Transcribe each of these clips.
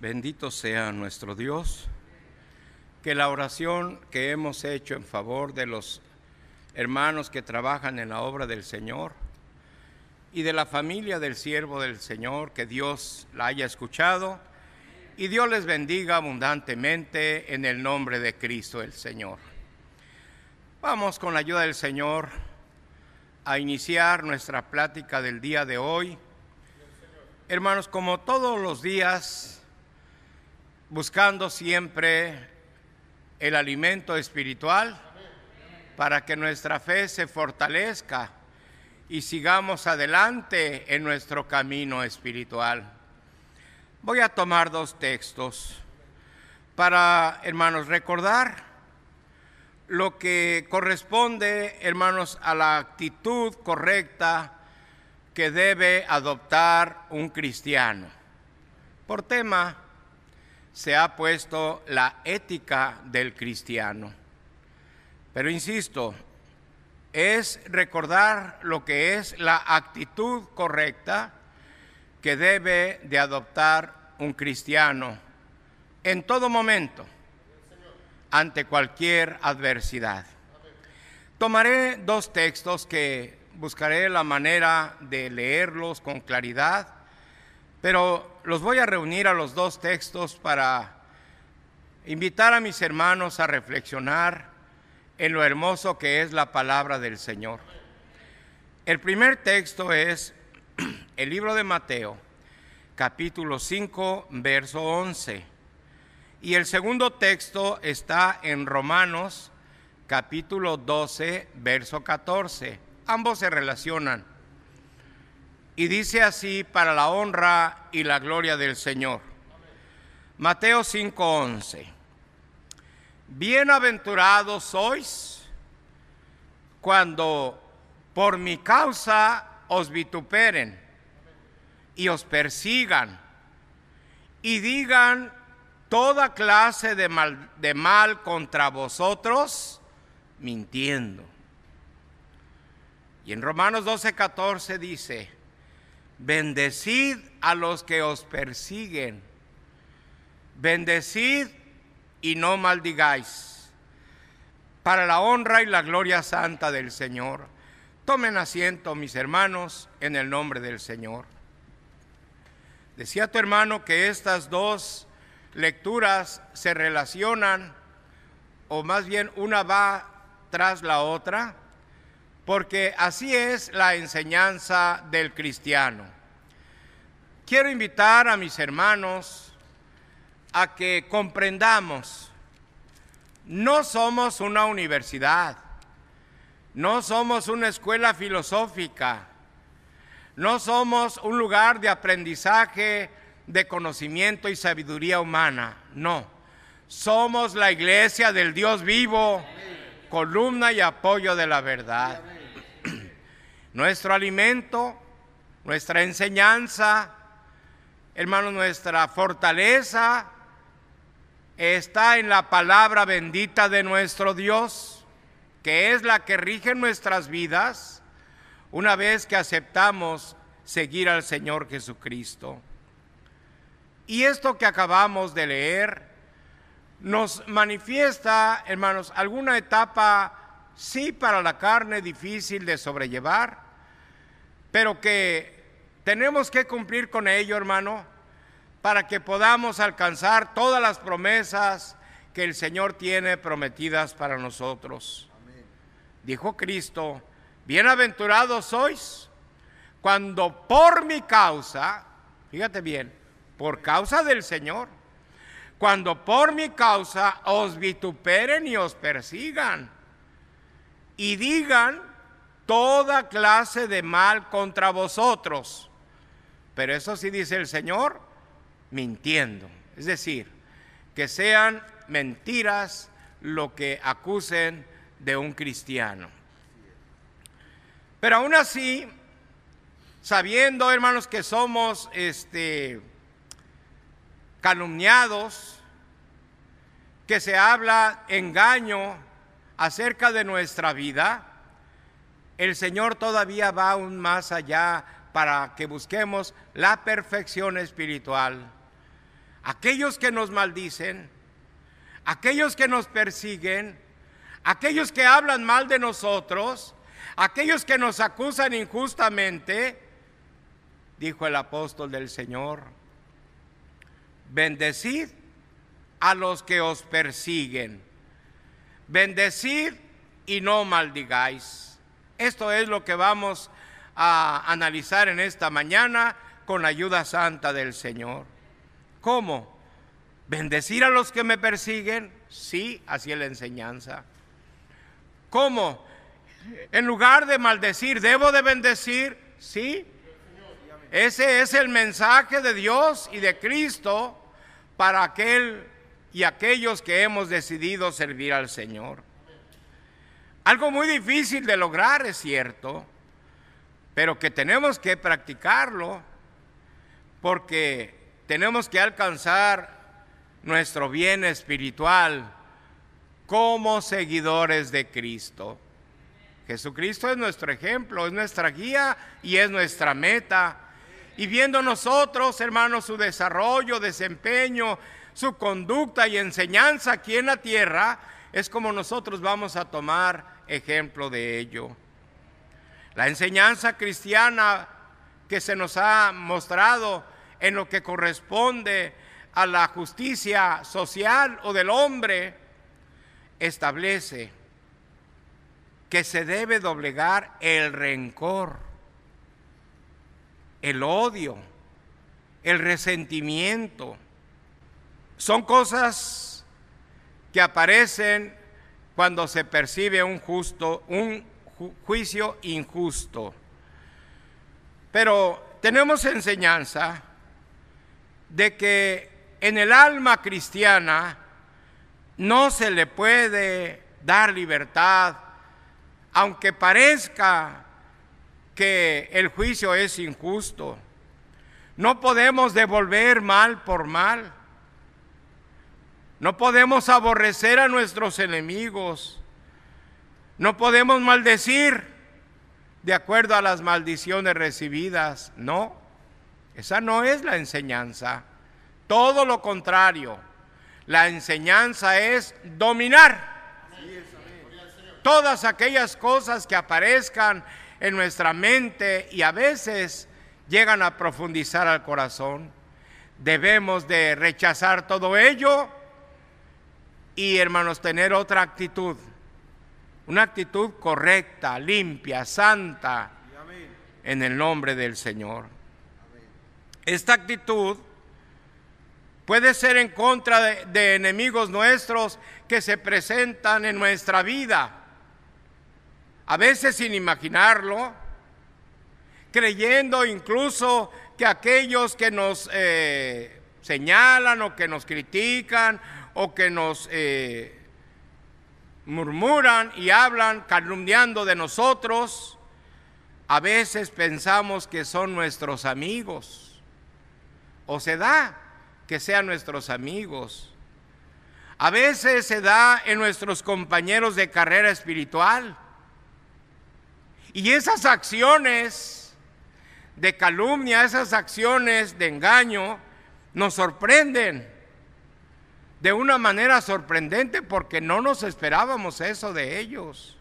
Bendito sea nuestro Dios, que la oración que hemos hecho en favor de los hermanos que trabajan en la obra del Señor y de la familia del siervo del Señor, que Dios la haya escuchado y Dios les bendiga abundantemente en el nombre de Cristo el Señor. Vamos con la ayuda del Señor a iniciar nuestra plática del día de hoy. Hermanos, como todos los días, buscando siempre el alimento espiritual para que nuestra fe se fortalezca y sigamos adelante en nuestro camino espiritual. Voy a tomar dos textos para, hermanos, recordar lo que corresponde, hermanos, a la actitud correcta que debe adoptar un cristiano. Por tema, se ha puesto la ética del cristiano. Pero insisto, es recordar lo que es la actitud correcta que debe de adoptar un cristiano en todo momento ante cualquier adversidad. Tomaré dos textos que buscaré la manera de leerlos con claridad pero los voy a reunir a los dos textos para invitar a mis hermanos a reflexionar en lo hermoso que es la palabra del Señor. El primer texto es el libro de Mateo, capítulo 5, verso 11. Y el segundo texto está en Romanos, capítulo 12, verso 14. Ambos se relacionan. Y dice así para la honra y la gloria del Señor. Mateo 5:11. Bienaventurados sois cuando por mi causa os vituperen y os persigan y digan toda clase de mal, de mal contra vosotros, mintiendo. Y en Romanos 12:14 dice, Bendecid a los que os persiguen. Bendecid y no maldigáis. Para la honra y la gloria santa del Señor. Tomen asiento, mis hermanos, en el nombre del Señor. Decía tu hermano que estas dos lecturas se relacionan, o más bien una va tras la otra porque así es la enseñanza del cristiano. Quiero invitar a mis hermanos a que comprendamos, no somos una universidad, no somos una escuela filosófica, no somos un lugar de aprendizaje, de conocimiento y sabiduría humana, no, somos la iglesia del Dios vivo, columna y apoyo de la verdad. Nuestro alimento, nuestra enseñanza, hermanos, nuestra fortaleza está en la palabra bendita de nuestro Dios, que es la que rige nuestras vidas una vez que aceptamos seguir al Señor Jesucristo. Y esto que acabamos de leer nos manifiesta, hermanos, alguna etapa, sí, para la carne difícil de sobrellevar, pero que tenemos que cumplir con ello, hermano, para que podamos alcanzar todas las promesas que el Señor tiene prometidas para nosotros. Dijo Cristo, bienaventurados sois cuando por mi causa, fíjate bien, por causa del Señor, cuando por mi causa os vituperen y os persigan y digan toda clase de mal contra vosotros. Pero eso sí dice el Señor, mintiendo. Es decir, que sean mentiras lo que acusen de un cristiano. Pero aún así, sabiendo, hermanos, que somos este calumniados, que se habla engaño acerca de nuestra vida, el Señor todavía va aún más allá para que busquemos la perfección espiritual. aquellos que nos maldicen, aquellos que nos persiguen, aquellos que hablan mal de nosotros, aquellos que nos acusan injustamente, dijo el apóstol del Señor, bendecid a los que os persiguen, bendecid y no maldigáis. Esto es lo que vamos a analizar en esta mañana con la ayuda santa del Señor. ¿Cómo? ¿Bendecir a los que me persiguen? Sí, así es la enseñanza. ¿Cómo? En lugar de maldecir, ¿debo de bendecir? Sí. Ese es el mensaje de Dios y de Cristo para aquel y aquellos que hemos decidido servir al Señor. Algo muy difícil de lograr, es cierto, pero que tenemos que practicarlo porque tenemos que alcanzar nuestro bien espiritual como seguidores de Cristo. Jesucristo es nuestro ejemplo, es nuestra guía y es nuestra meta. Y viendo nosotros, hermanos, su desarrollo, desempeño, su conducta y enseñanza aquí en la tierra, es como nosotros vamos a tomar ejemplo de ello. La enseñanza cristiana que se nos ha mostrado en lo que corresponde a la justicia social o del hombre, establece que se debe doblegar el rencor, el odio, el resentimiento. Son cosas que aparecen cuando se percibe un justo, un juicio injusto. Pero tenemos enseñanza de que en el alma cristiana no se le puede dar libertad, aunque parezca que el juicio es injusto. No podemos devolver mal por mal. No podemos aborrecer a nuestros enemigos. No podemos maldecir de acuerdo a las maldiciones recibidas. No, esa no es la enseñanza. Todo lo contrario. La enseñanza es dominar todas aquellas cosas que aparezcan en nuestra mente y a veces llegan a profundizar al corazón. Debemos de rechazar todo ello y hermanos tener otra actitud, una actitud correcta, limpia, santa, en el nombre del Señor. Esta actitud puede ser en contra de, enemigos nuestros que se presentan en nuestra vida, a veces sin imaginarlo, creyendo incluso que aquellos que nos eh, señalan o que nos critican o que nos eh, murmuran y hablan calumniando de nosotros, a veces pensamos que son nuestros amigos. O se da que sean nuestros amigos. A veces se da en nuestros compañeros de carrera espiritual. Y esas acciones de calumnia, esas acciones de engaño, nos sorprenden de una manera sorprendente porque no nos esperábamos eso de ellos.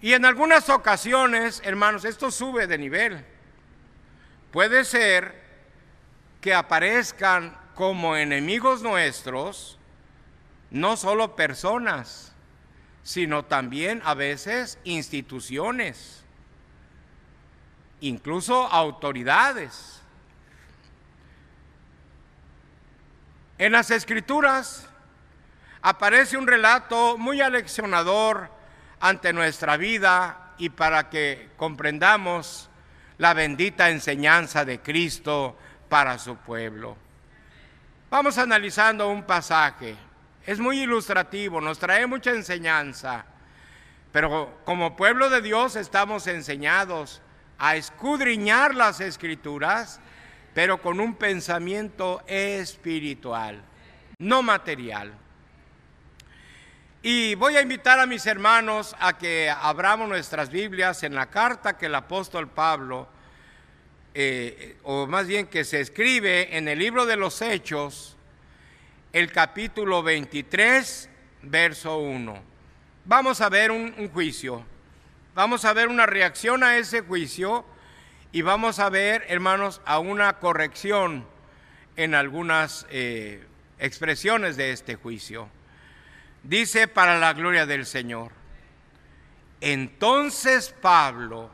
Y en algunas ocasiones, hermanos, esto sube de nivel. Puede ser que aparezcan como enemigos nuestros no solo personas, sino también a veces instituciones, incluso autoridades. En las escrituras aparece un relato muy aleccionador ante nuestra vida y para que comprendamos la bendita enseñanza de Cristo para su pueblo. Vamos analizando un pasaje. Es muy ilustrativo, nos trae mucha enseñanza, pero como pueblo de Dios estamos enseñados a escudriñar las escrituras, pero con un pensamiento espiritual, no material. Y voy a invitar a mis hermanos a que abramos nuestras Biblias en la carta que el apóstol Pablo eh, o más bien que se escribe en el libro de los Hechos, el capítulo 23, verso 1. Vamos a ver un, juicio, vamos a ver una reacción a ese juicio y vamos a ver, hermanos, a una corrección en algunas eh, expresiones de este juicio. Dice para la gloria del Señor. Entonces Pablo,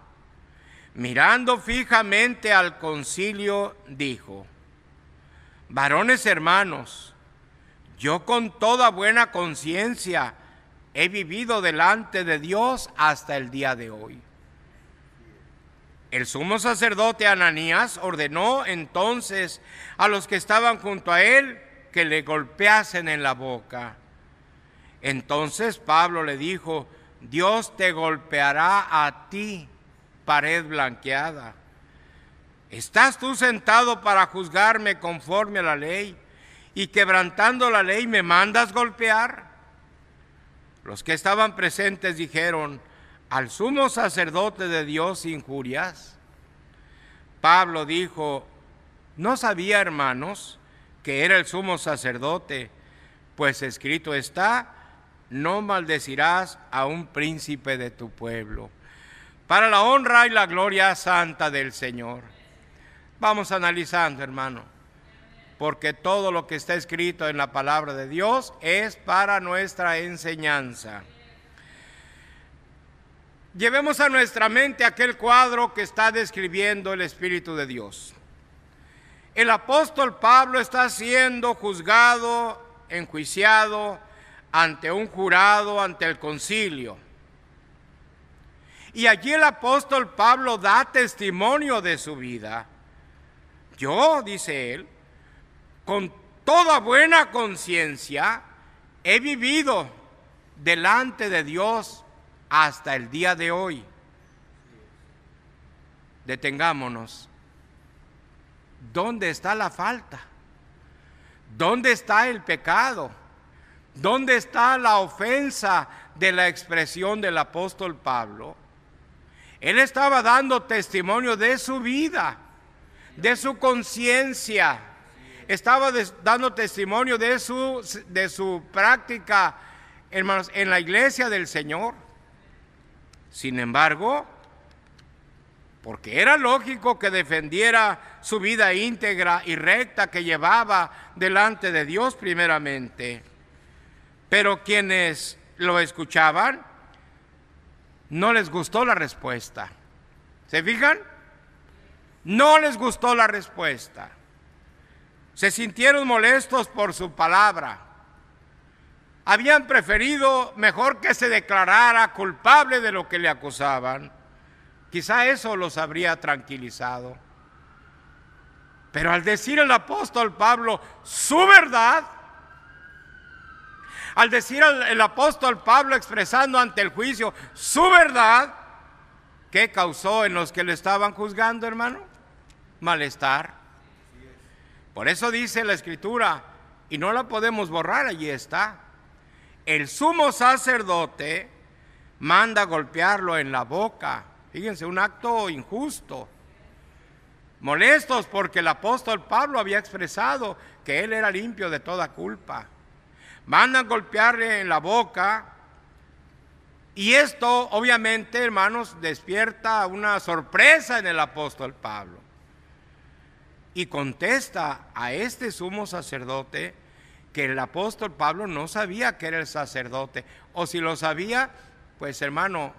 mirando fijamente al concilio, dijo, varones hermanos, yo con toda buena conciencia he vivido delante de Dios hasta el día de hoy. El sumo sacerdote Ananías ordenó entonces a los que estaban junto a él que le golpeasen en la boca. Entonces Pablo le dijo, Dios te golpeará a ti, pared blanqueada. ¿Estás tú sentado para juzgarme conforme a la ley y quebrantando la ley me mandas golpear? Los que estaban presentes dijeron, al sumo sacerdote de Dios injurias. Pablo dijo, no sabía, hermanos, que era el sumo sacerdote, pues escrito está, no maldecirás a un príncipe de tu pueblo, para la honra y la gloria santa del Señor. Vamos analizando, hermano, porque todo lo que está escrito en la palabra de Dios es para nuestra enseñanza. Llevemos a nuestra mente aquel cuadro que está describiendo el Espíritu de Dios. El apóstol Pablo está siendo juzgado, enjuiciado, ante un jurado, ante el concilio. Y allí el apóstol Pablo da testimonio de su vida. Yo, dice él, con toda buena conciencia, he vivido delante de Dios hasta el día de hoy. Detengámonos. ¿Dónde está la falta? ¿Dónde está el pecado? ¿Dónde está la ofensa de la expresión del apóstol Pablo? Él estaba dando testimonio de su vida, de su conciencia. Estaba dando testimonio de su, de su práctica, hermanos, en la iglesia del Señor. Sin embargo, porque era lógico que defendiera su vida íntegra y recta que llevaba delante de Dios primeramente. Pero quienes lo escuchaban, no les gustó la respuesta. ¿Se fijan? No les gustó la respuesta. Se sintieron molestos por su palabra. Habían preferido mejor que se declarara culpable de lo que le acusaban. Quizá eso los habría tranquilizado. Pero al decir el apóstol Pablo su verdad, al decir el, apóstol Pablo expresando ante el juicio su verdad, ¿qué causó en los que le estaban juzgando, hermano? Malestar. Por eso dice la escritura, y no la podemos borrar, allí está. El sumo sacerdote manda golpearlo en la boca. Fíjense, un acto injusto. Molestos porque el apóstol Pablo había expresado que él era limpio de toda culpa mandan golpearle en la boca. Y esto, obviamente, hermanos, despierta una sorpresa en el apóstol Pablo. Y contesta a este sumo sacerdote que el apóstol Pablo no sabía que era el sacerdote. O si lo sabía, pues hermano,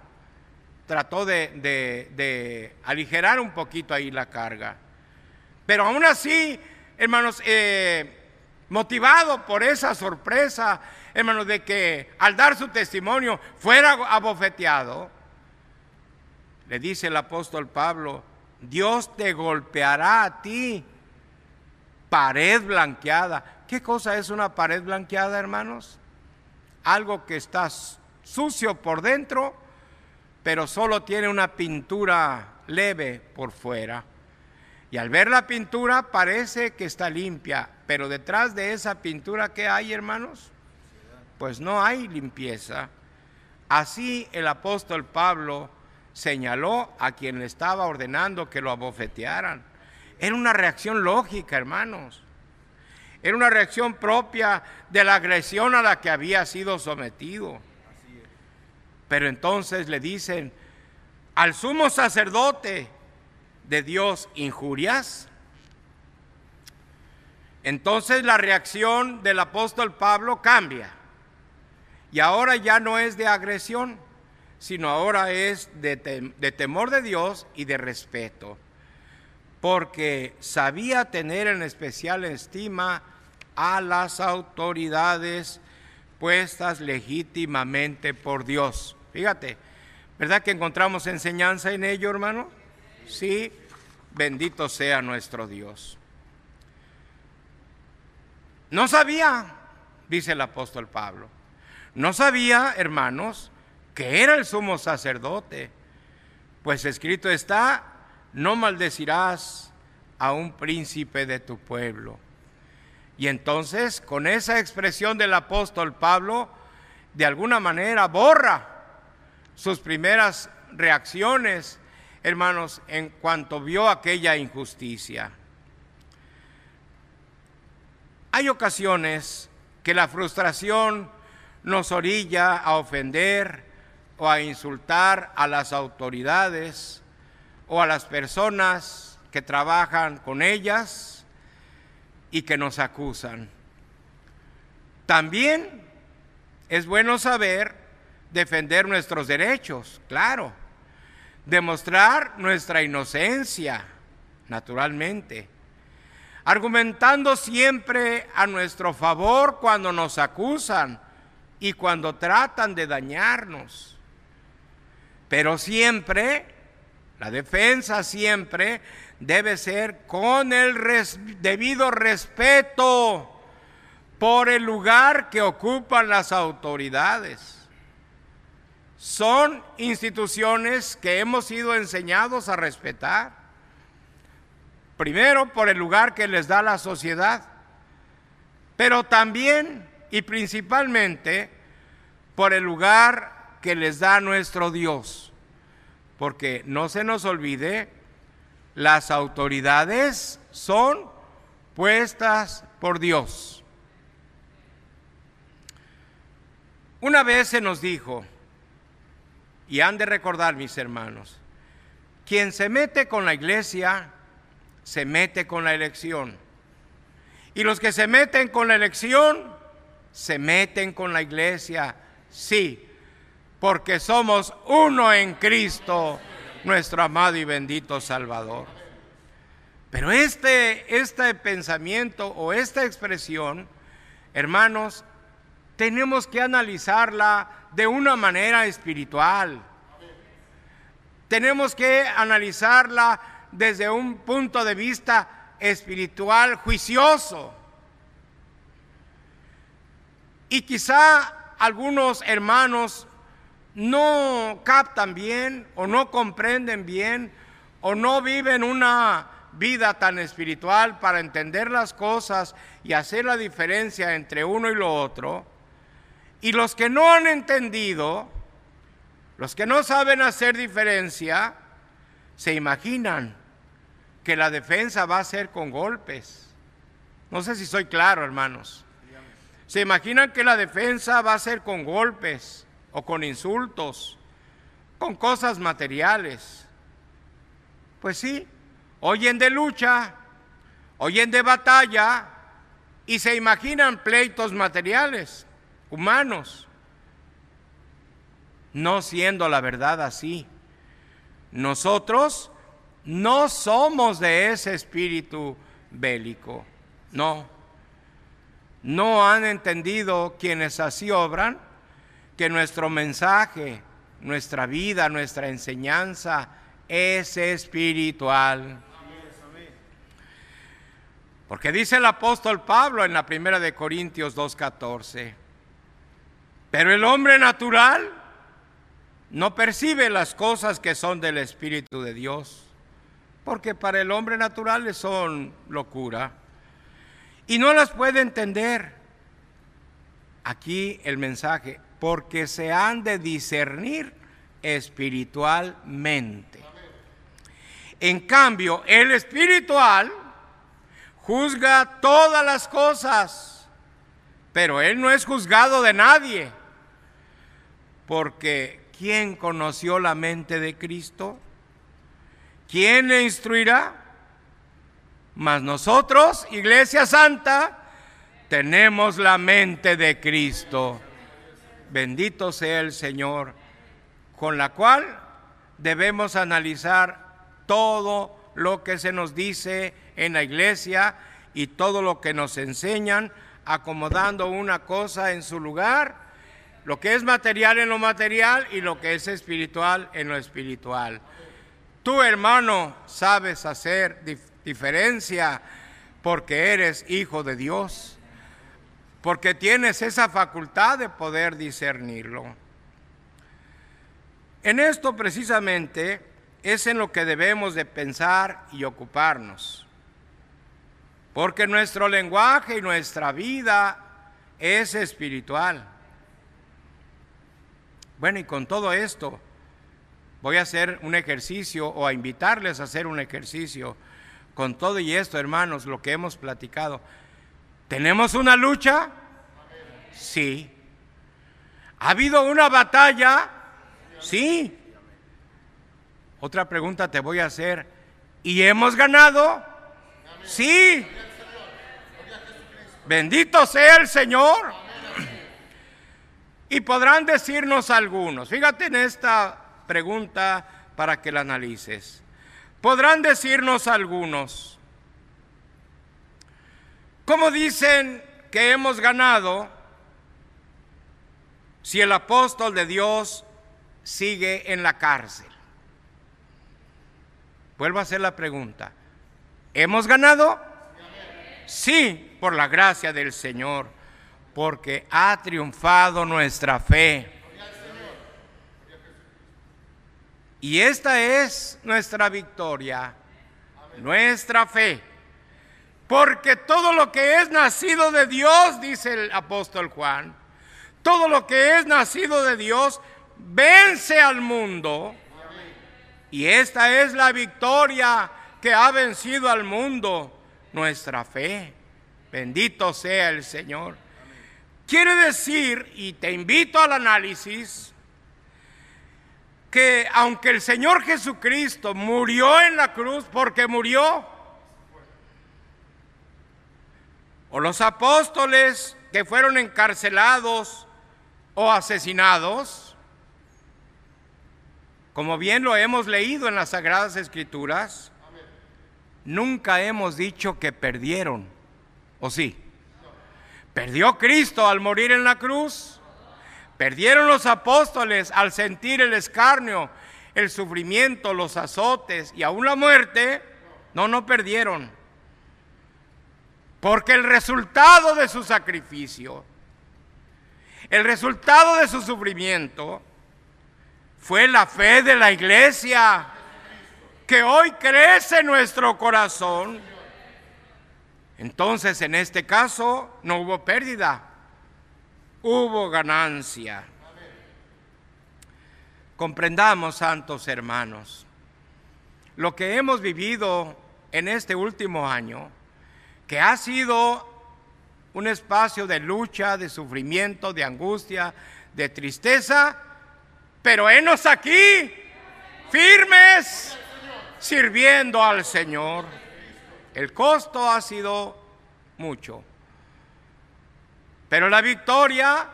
trató de, aligerar un poquito ahí la carga. Pero aún así, hermanos, eh, motivado por esa sorpresa, hermanos, de que al dar su testimonio fuera abofeteado, le dice el apóstol Pablo, Dios te golpeará a ti, pared blanqueada. ¿Qué cosa es una pared blanqueada, hermanos? Algo que está sucio por dentro, pero solo tiene una pintura leve por fuera. Y al ver la pintura parece que está limpia, pero detrás de esa pintura, ¿qué hay, hermanos? Pues no hay limpieza. Así el apóstol Pablo señaló a quien le estaba ordenando que lo abofetearan. Era una reacción lógica, hermanos. Era una reacción propia de la agresión a la que había sido sometido. Pero entonces le dicen, al sumo sacerdote de Dios injurias. Entonces la reacción del apóstol Pablo cambia. Y ahora ya no es de agresión, sino ahora es de, temor de Dios y de respeto. Porque sabía tener en especial estima a las autoridades puestas legítimamente por Dios. Fíjate, ¿verdad que encontramos enseñanza en ello, hermano? Sí, bendito sea nuestro Dios. No sabía, dice el apóstol Pablo, no sabía, hermanos, que era el sumo sacerdote, pues escrito está, no maldecirás a un príncipe de tu pueblo. Y entonces, con esa expresión del apóstol Pablo, de alguna manera borra sus primeras reacciones, hermanos, en cuanto vio aquella injusticia. Hay ocasiones que la frustración nos orilla a ofender o a insultar a las autoridades o a las personas que trabajan con ellas y que nos acusan. También es bueno saber defender nuestros derechos, claro, demostrar nuestra inocencia, naturalmente, argumentando siempre a nuestro favor cuando nos acusan y cuando tratan de dañarnos. Pero siempre, la defensa siempre debe ser con el debido respeto por el lugar que ocupan las autoridades. Son instituciones que hemos sido enseñados a respetar. Primero por el lugar que les da la sociedad, pero también y principalmente por el lugar que les da nuestro Dios. Porque no se nos olvide, las autoridades son puestas por Dios. Una vez se nos dijo, y han de recordar mis hermanos, quien se mete con la iglesia, se mete con la elección. Y los que se meten con la elección, se meten con la iglesia, sí, porque somos uno en Cristo, nuestro amado y bendito Salvador. Pero este, este pensamiento o esta expresión, hermanos, tenemos que analizarla de una manera espiritual. Tenemos que analizarla desde un punto de vista espiritual juicioso. Y quizá algunos hermanos no captan bien o no comprenden bien o no viven una vida tan espiritual para entender las cosas y hacer la diferencia entre uno y lo otro. Y los que no han entendido, los que no saben hacer diferencia, se imaginan que la defensa va a ser con golpes. No sé si soy claro, hermanos. Se imaginan que la defensa va a ser con golpes o con insultos, con cosas materiales. Pues sí, oyen de lucha, oyen de batalla y se imaginan pleitos materiales, humanos. No siendo la verdad así. Nosotros no somos de ese espíritu bélico, no. No han entendido quienes así obran que nuestro mensaje, nuestra vida, nuestra enseñanza es espiritual. Porque dice el apóstol Pablo en la primera de Corintios 2:14, pero el hombre natural no percibe las cosas que son del Espíritu de Dios porque para el hombre natural son locura y no las puede entender. Aquí el mensaje, porque se han de discernir espiritualmente. En cambio, el espiritual juzga todas las cosas, pero él no es juzgado de nadie, porque ¿quién conoció la mente de Cristo? ¿Quién le instruirá? Mas nosotros, Iglesia Santa, tenemos la mente de Cristo. Bendito sea el Señor, con la cual debemos analizar todo lo que se nos dice en la iglesia y todo lo que nos enseñan, acomodando una cosa en su lugar, lo que es material en lo material y lo que es espiritual en lo espiritual. Tú, hermano, sabes hacer diferencia porque eres hijo de Dios, porque tienes esa facultad de poder discernirlo. En esto precisamente es en lo que debemos de pensar y ocuparnos. Porque nuestro lenguaje y nuestra vida es espiritual. Bueno, y con todo esto voy a hacer un ejercicio o a invitarles a hacer un ejercicio. Con todo y esto, hermanos, lo que hemos platicado. ¿Tenemos una lucha? Sí. ¿Ha habido una batalla? Sí. Otra pregunta te voy a hacer. ¿Y hemos ganado? Sí. Bendito sea el Señor. Y podrán decirnos algunos, fíjate en esta pregunta para que la analices. Podrán decirnos algunos, ¿cómo dicen que hemos ganado si el apóstol de Dios sigue en la cárcel? Vuelvo a hacer la pregunta. ¿Hemos ganado? Sí, por la gracia del Señor, porque ha triunfado nuestra fe. Y esta es nuestra victoria, nuestra fe. Porque todo lo que es nacido de Dios, dice el apóstol Juan, todo lo que es nacido de Dios vence al mundo. Y esta es la victoria que ha vencido al mundo, nuestra fe. Bendito sea el Señor. Quiere decir, y te invito al análisis, que aunque el Señor Jesucristo murió en la cruz porque murió, o los apóstoles que fueron encarcelados o asesinados, como bien lo hemos leído en las Sagradas Escrituras, nunca hemos dicho que perdieron, ¿o sí? ¿Perdió Cristo al morir en la cruz? ¿Perdieron los apóstoles al sentir el escarnio, el sufrimiento, los azotes y aún la muerte? No, no perdieron. Porque el resultado de su sacrificio, el resultado de su sufrimiento, fue la fe de la iglesia que hoy crece en nuestro corazón. Entonces, en este caso, no hubo pérdida, hubo ganancia. Comprendamos, santos hermanos, lo que hemos vivido en este último año, que ha sido un espacio de lucha, de sufrimiento, de angustia, de tristeza, pero enos aquí, firmes, sirviendo al Señor. El costo ha sido mucho, pero la victoria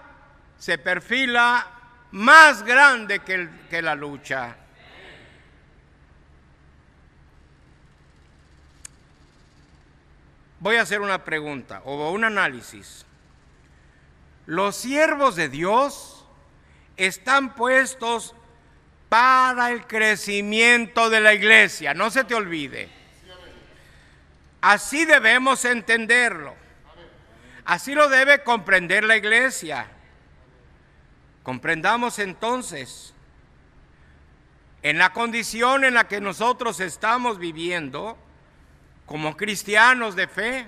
se perfila más grande que, que la lucha. Voy a hacer una pregunta o un análisis. Los siervos de Dios están puestos para el crecimiento de la iglesia. No se te olvide. Así debemos entenderlo. Así lo debe comprender la iglesia. Comprendamos entonces, en la condición en la que nosotros estamos viviendo, como cristianos de fe,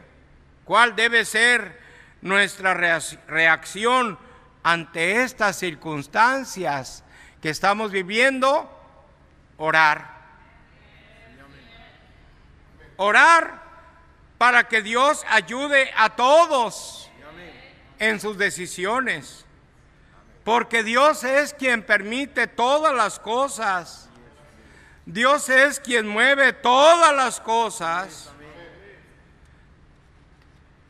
cuál debe ser nuestra reacción ante estas circunstancias que estamos viviendo, orar. orar para que Dios ayude a todos en sus decisiones. Porque Dios es quien permite todas las cosas. Dios es quien mueve todas las cosas.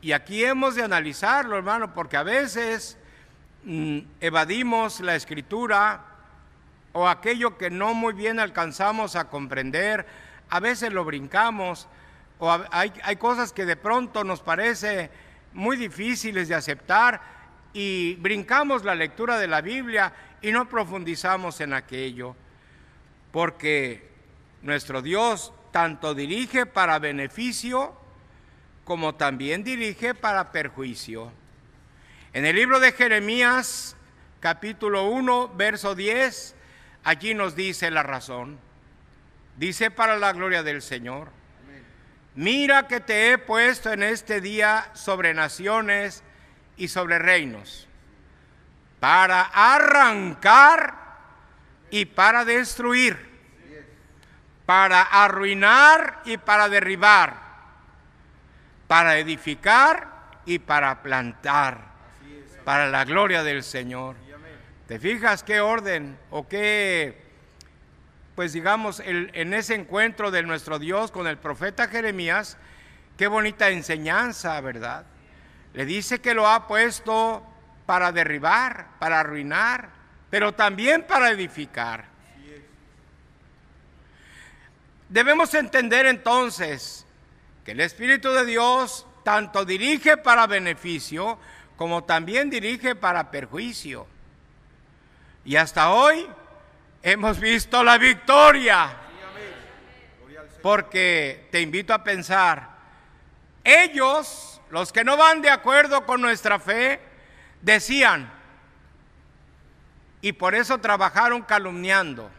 Y aquí hemos de analizarlo, hermano, porque a veces mm, evadimos la escritura o aquello que no muy bien alcanzamos a comprender, a veces lo brincamos, o hay, hay cosas que de pronto nos parece muy difíciles de aceptar y brincamos la lectura de la Biblia y no profundizamos en aquello, porque nuestro Dios tanto dirige para beneficio como también dirige para perjuicio. En el libro de Jeremías, capítulo 1, verso 10, allí nos dice la razón. Dice para la gloria del Señor, mira que te he puesto en este día sobre naciones y sobre reinos, para arrancar y para destruir, para arruinar y para derribar, para edificar y para plantar, para la gloria del Señor. ¿Te fijas qué orden o qué, pues digamos, en ese encuentro de nuestro Dios con el profeta Jeremías, qué bonita enseñanza, ¿verdad? Le dice que lo ha puesto para derribar, para arruinar, pero también para edificar. Debemos entender entonces que el Espíritu de Dios tanto dirige para beneficio como también dirige para perjuicio. Y hasta hoy hemos visto la victoria. Porque te invito a pensar, ellos los que no van de acuerdo con nuestra fe, decían, y por eso trabajaron calumniando,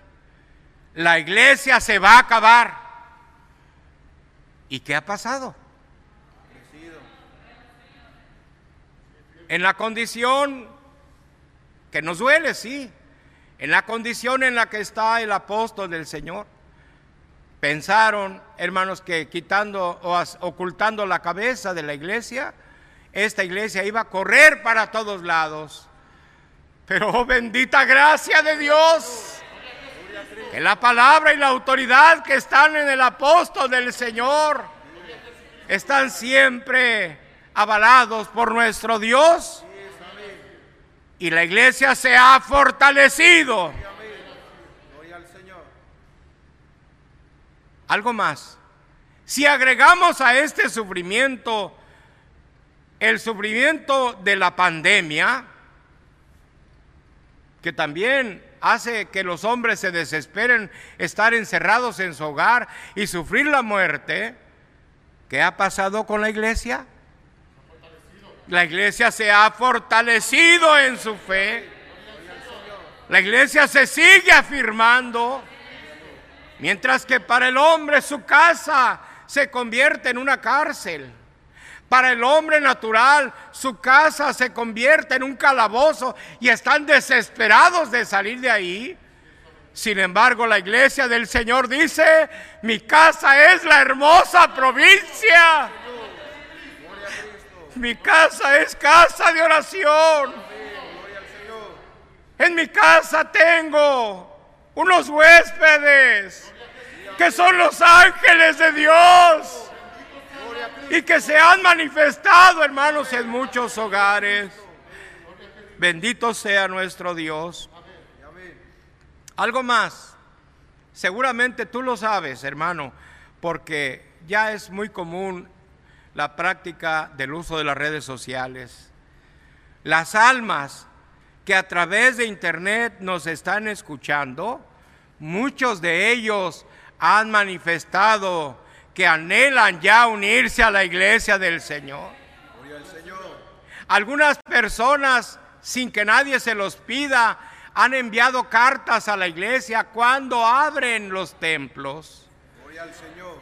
la iglesia se va a acabar. ¿Y qué ha pasado? En la condición que nos duele, sí, en la condición en la que está el apóstol del Señor. Pensaron, hermanos, que quitando o ocultando la cabeza de la iglesia, esta iglesia iba a correr para todos lados. Pero oh, bendita gracia de Dios, que la palabra y la autoridad que están en el apóstol del Señor están siempre avalados por nuestro Dios. Y la iglesia se ha fortalecido Algo más. Si agregamos a este sufrimiento el sufrimiento de la pandemia, que también hace que los hombres se desesperen estar encerrados en su hogar y sufrir la muerte, ¿qué ha pasado con la iglesia? La iglesia se ha fortalecido en su fe. La iglesia se sigue afirmando. Mientras que para el hombre su casa se convierte en una cárcel. Para el hombre natural su casa se convierte en un calabozo y están desesperados de salir de ahí. Sin embargo, la iglesia del Señor dice, mi casa es la hermosa provincia. Mi casa es casa de oración. En mi casa tengo unos huéspedes que son los ángeles de Dios y que se han manifestado, hermanos, en muchos hogares. Bendito sea nuestro Dios. Algo más. Seguramente tú lo sabes, hermano, porque ya es muy común la práctica del uso de las redes sociales. Las almas que a través de internet nos están escuchando, muchos de ellos han manifestado que anhelan ya unirse a la iglesia del Señor. Algunas personas, sin que nadie se los pida, han enviado cartas a la iglesia cuando abren los templos.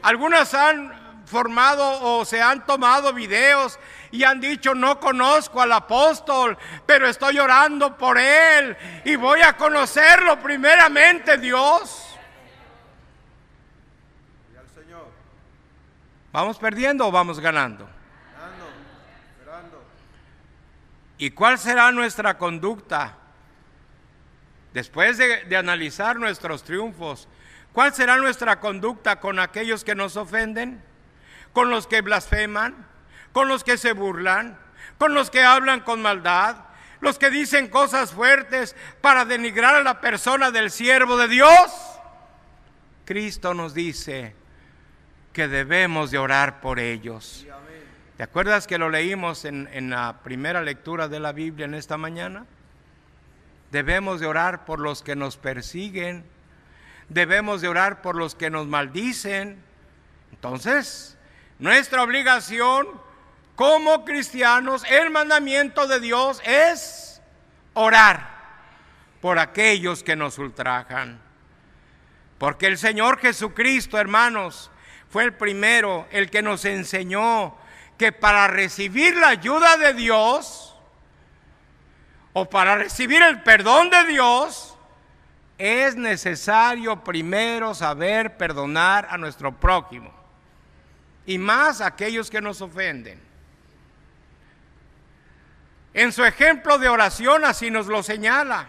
Algunas han formado o se han tomado videos y han dicho, no conozco al apóstol, pero estoy orando por él y voy a conocerlo primeramente Dios. ¿Vamos perdiendo o vamos ganando? ¿Y cuál será nuestra conducta después de, de, analizar nuestros triunfos? ¿Cuál será nuestra conducta con aquellos que nos ofenden? ¿Con los que blasfeman? ¿Con los que se burlan? ¿Con los que hablan con maldad? ¿Los que dicen cosas fuertes para denigrar a la persona del siervo de Dios? Cristo nos dice que debemos de orar por ellos. ¿Te acuerdas que lo leímos en, en, la primera lectura de la Biblia en esta mañana? Debemos de orar por los que nos persiguen, debemos de orar por los que nos maldicen. Entonces, nuestra obligación como cristianos, el mandamiento de Dios es orar por aquellos que nos ultrajan. Porque el Señor Jesucristo, hermanos, fue el primero, el que nos enseñó que para recibir la ayuda de Dios o para recibir el perdón de Dios, es necesario primero saber perdonar a nuestro prójimo y más a aquellos que nos ofenden. En su ejemplo de oración así nos lo señala.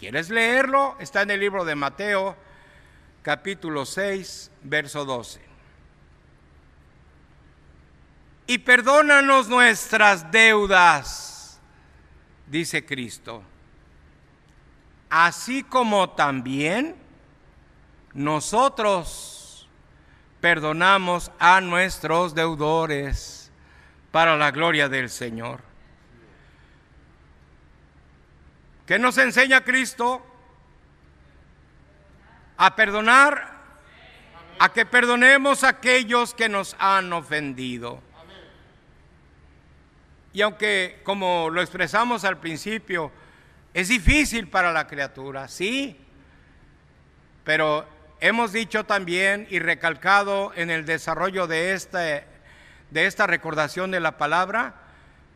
¿Quieres leerlo? Está en el libro de Mateo, capítulo 6, verso 12 y perdónanos nuestras deudas, dice Cristo, así como también nosotros perdonamos a nuestros deudores para la gloria del Señor. ¿Qué nos enseña Cristo? A perdonar, a que perdonemos a aquellos que nos han ofendido. Y aunque, como lo expresamos al principio, es difícil para la criatura, sí, pero hemos dicho también y recalcado en el desarrollo de, este, de esta recordación de la palabra,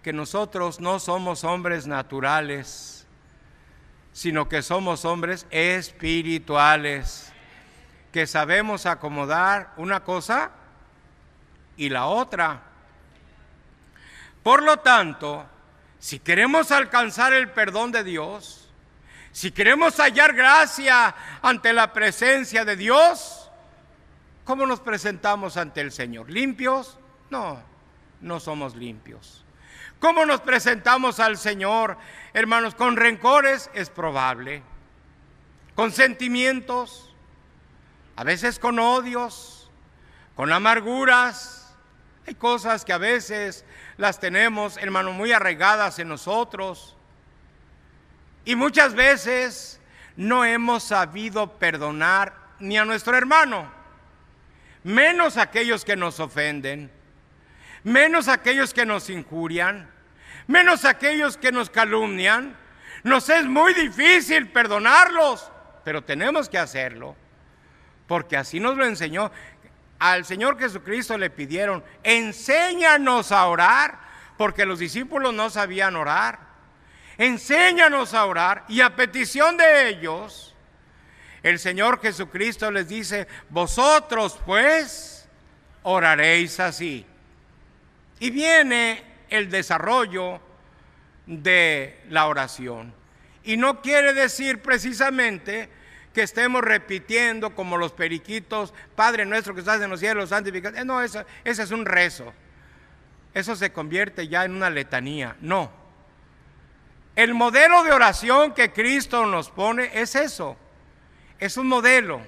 que nosotros no somos hombres naturales, sino que somos hombres espirituales, que sabemos acomodar una cosa y la otra por lo tanto, si queremos alcanzar el perdón de Dios, si queremos hallar gracia ante la presencia de Dios, ¿cómo nos presentamos ante el Señor? ¿Limpios? No, no somos limpios. ¿Cómo nos presentamos al Señor, hermanos? ¿Con rencores? Es probable. ¿Con sentimientos? A veces con odios, con amarguras. Hay cosas que a veces las tenemos, hermano, muy arraigadas en nosotros. Y muchas veces no hemos sabido perdonar ni a nuestro hermano, menos aquellos que nos ofenden, menos aquellos que nos injurian, menos aquellos que nos calumnian. Nos es muy difícil perdonarlos, pero tenemos que hacerlo, porque así nos lo enseñó al Señor Jesucristo le pidieron, enséñanos a orar, porque los discípulos no sabían orar. Enséñanos a orar y a petición de ellos, el Señor Jesucristo les dice, vosotros pues oraréis así. Y viene el desarrollo de la oración. Y no quiere decir precisamente que estemos repitiendo como los periquitos, Padre nuestro que estás en los cielos, santificado. Eh, no, eso, ese es un rezo. Eso se convierte ya en una letanía. No. El modelo de oración que Cristo nos pone es eso. Es un modelo.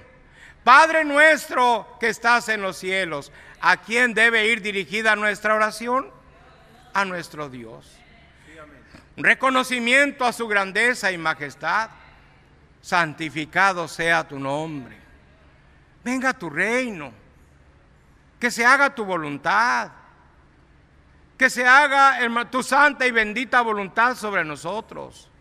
Padre nuestro que estás en los cielos, ¿a quién debe ir dirigida nuestra oración? A nuestro Dios. Reconocimiento a su grandeza y majestad santificado sea tu nombre. Venga tu reino. Que se haga tu voluntad. Que se haga tu santa y bendita voluntad sobre nosotros.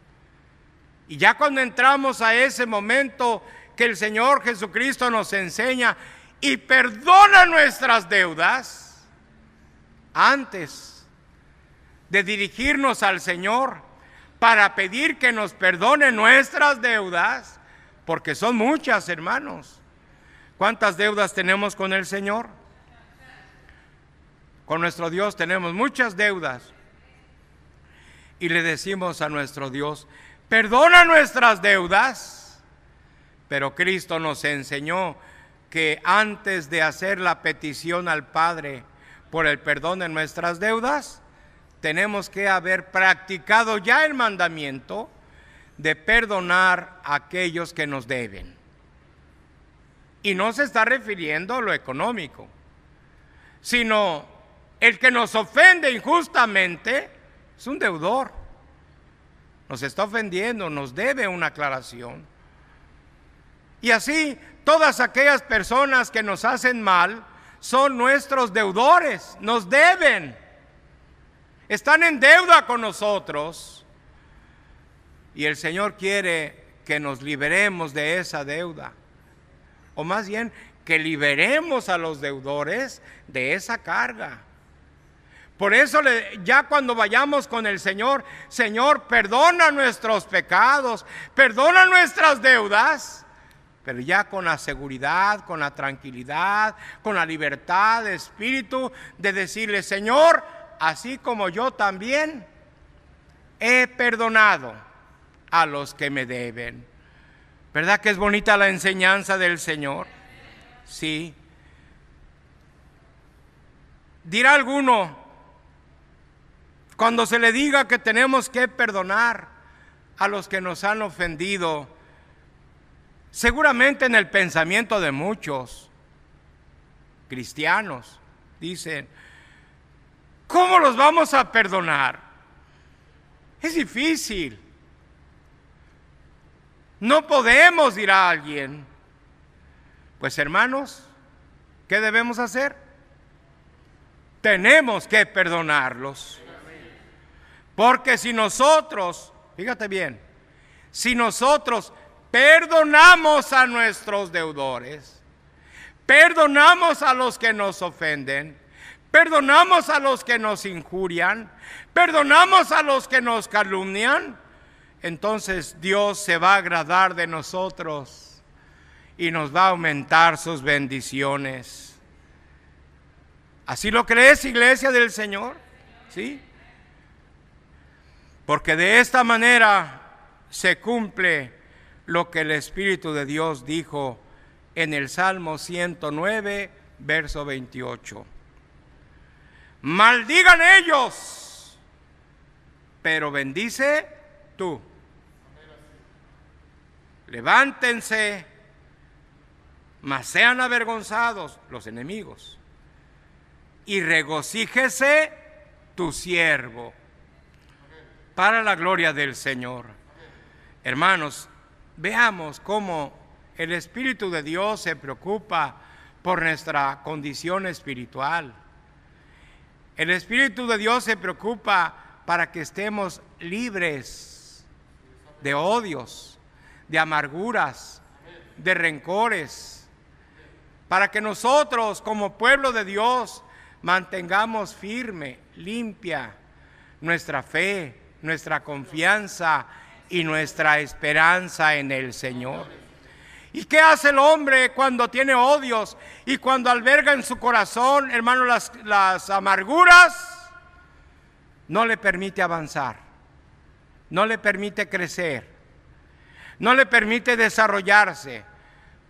Y ya cuando entramos a ese momento que el Señor Jesucristo nos enseña y perdona nuestras deudas, antes de dirigirnos al Señor, para pedir que nos perdone nuestras deudas, porque son muchas, hermanos. ¿Cuántas deudas tenemos con el Señor? Con nuestro Dios tenemos muchas deudas. Y le decimos a nuestro Dios, perdona nuestras deudas. Pero Cristo nos enseñó que antes de hacer la petición al Padre por el perdón de nuestras deudas, tenemos que haber practicado ya el mandamiento de perdonar a aquellos que nos deben. Y no se está refiriendo a lo económico, sino el que nos ofende injustamente es un deudor. Nos está ofendiendo, nos debe una aclaración. Y así todas aquellas personas que nos hacen mal son nuestros deudores, nos deben, están en deuda con nosotros. Y el Señor quiere que nos liberemos de esa deuda. O más bien, que liberemos a los deudores de esa carga. Por eso ya cuando vayamos con el Señor, Señor, perdona nuestros pecados, perdona nuestras deudas, pero ya con la seguridad, con la tranquilidad, con la libertad de espíritu de decirle, Señor, así como yo también he perdonado a los que me deben. ¿Verdad que es bonita la enseñanza del Señor? Sí. Dirá alguno, cuando se le diga que tenemos que perdonar a los que nos han ofendido, seguramente en el pensamiento de muchos cristianos dicen, ¿cómo los vamos a perdonar? Es difícil. No podemos, dirá alguien. Pues hermanos, ¿qué debemos hacer? Tenemos que perdonarlos. Porque si nosotros, fíjate bien, si nosotros perdonamos a nuestros deudores, perdonamos a los que nos ofenden, perdonamos a los que nos injurian, perdonamos a los que nos calumnian, entonces Dios se va a agradar de nosotros y nos va a aumentar sus bendiciones. ¿Así lo crees, iglesia del Señor? ¿Sí? Porque de esta manera se cumple lo que el Espíritu de Dios dijo en el Salmo 109, verso 28. Maldigan ellos, pero bendice tú. Levántense, mas sean avergonzados los enemigos, y regocíjese tu siervo para la gloria del Señor. Hermanos, veamos cómo el Espíritu de Dios se preocupa por nuestra condición espiritual. El Espíritu de Dios se preocupa para que estemos libres de odios, de amarguras, de rencores, para que nosotros como pueblo de Dios mantengamos firme, limpia nuestra fe, nuestra confianza y nuestra esperanza en el Señor. ¿Y qué hace el hombre cuando tiene odios y cuando alberga en su corazón, hermano, las, las amarguras? No le permite avanzar, no le permite crecer, no le permite desarrollarse,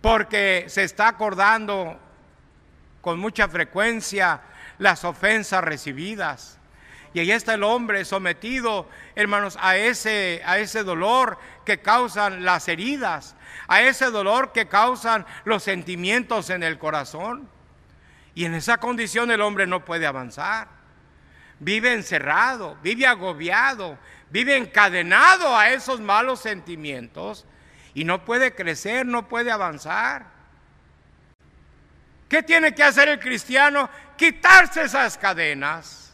porque se está acordando con mucha frecuencia las ofensas recibidas y ahí está el hombre sometido, hermanos, a ese, a ese dolor que causan las heridas, a ese dolor que causan los sentimientos en el corazón. Y en esa condición el hombre no puede avanzar. Vive encerrado, vive agobiado, vive encadenado a esos malos sentimientos y no puede crecer, no puede avanzar. ¿Qué tiene que hacer el cristiano? Quitarse esas cadenas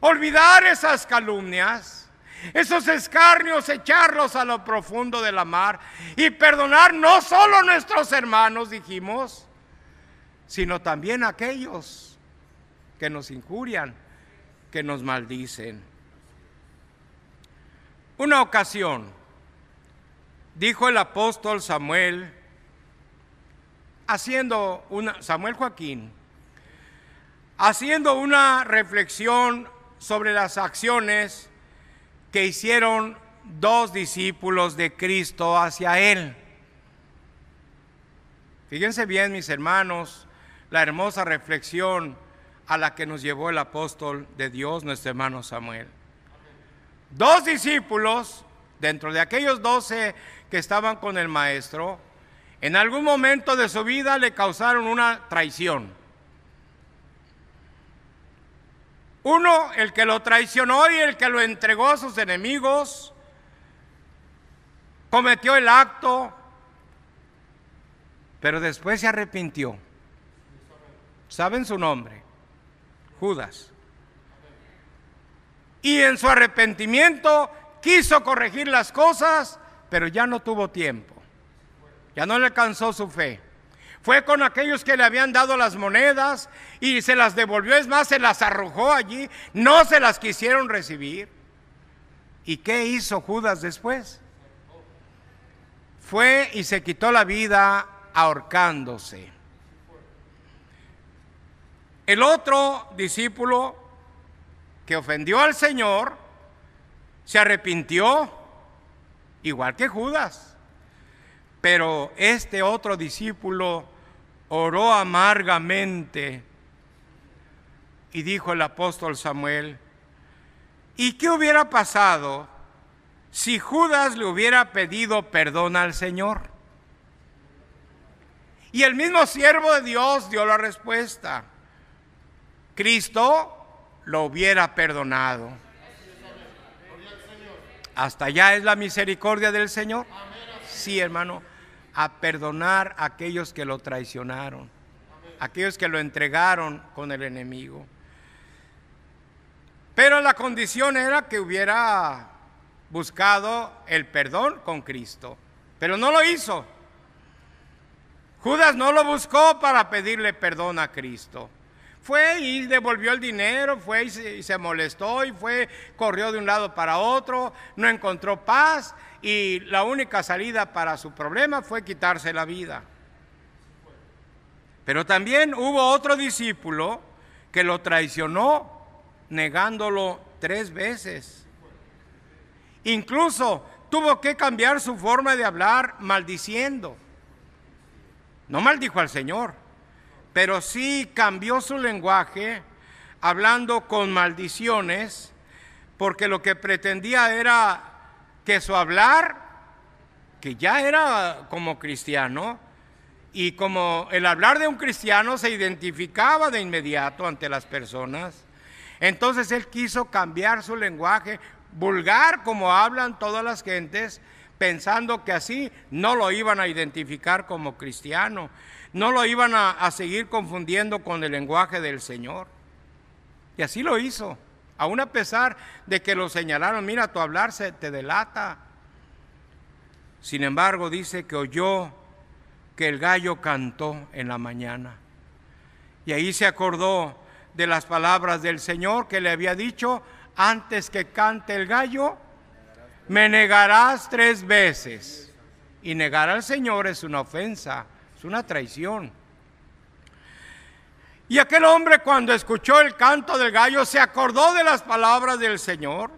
olvidar esas calumnias, esos escarnios, echarlos a lo profundo de la mar y perdonar no solo a nuestros hermanos, dijimos, sino también a aquellos que nos injurian, que nos maldicen. Una ocasión, dijo el apóstol Samuel, haciendo una, Samuel Joaquín, haciendo una reflexión sobre las acciones que hicieron dos discípulos de Cristo hacia Él. Fíjense bien, mis hermanos, la hermosa reflexión a la que nos llevó el apóstol de Dios, nuestro hermano Samuel. Dos discípulos, dentro de aquellos doce que estaban con el maestro, en algún momento de su vida le causaron una traición. Uno, el que lo traicionó y el que lo entregó a sus enemigos, cometió el acto, pero después se arrepintió. ¿Saben su nombre? Judas. Y en su arrepentimiento quiso corregir las cosas, pero ya no tuvo tiempo. Ya no le alcanzó su fe. Fue con aquellos que le habían dado las monedas y se las devolvió, es más, se las arrojó allí, no se las quisieron recibir. ¿Y qué hizo Judas después? Fue y se quitó la vida ahorcándose. El otro discípulo que ofendió al Señor se arrepintió, igual que Judas. Pero este otro discípulo oró amargamente y dijo el apóstol Samuel, ¿y qué hubiera pasado si Judas le hubiera pedido perdón al Señor? Y el mismo siervo de Dios dio la respuesta. Cristo lo hubiera perdonado. Hasta allá es la misericordia del Señor. Sí, hermano a perdonar a aquellos que lo traicionaron, aquellos que lo entregaron con el enemigo. Pero la condición era que hubiera buscado el perdón con Cristo, pero no lo hizo. Judas no lo buscó para pedirle perdón a Cristo. Fue y devolvió el dinero, fue y se, molestó y fue, corrió de un lado para otro, no encontró paz y la única salida para su problema fue quitarse la vida. Pero también hubo otro discípulo que lo traicionó negándolo tres veces. Incluso tuvo que cambiar su forma de hablar maldiciendo. No maldijo al Señor, pero sí cambió su lenguaje hablando con maldiciones, porque lo que pretendía era que su hablar, que ya era como cristiano, y como el hablar de un cristiano se identificaba de inmediato ante las personas, entonces él quiso cambiar su lenguaje vulgar como hablan todas las gentes, pensando que así no lo iban a identificar como cristiano, no lo iban a, a seguir confundiendo con el lenguaje del Señor. Y así lo hizo aún a pesar de que lo señalaron, mira, tu hablar se te delata. Sin embargo, dice que oyó que el gallo cantó en la mañana. Y ahí se acordó de las palabras del Señor que le había dicho, antes que cante el gallo, me negarás tres veces. Y negar al Señor es una ofensa, es una traición. Y aquel hombre cuando escuchó el canto del gallo se acordó de las palabras del Señor.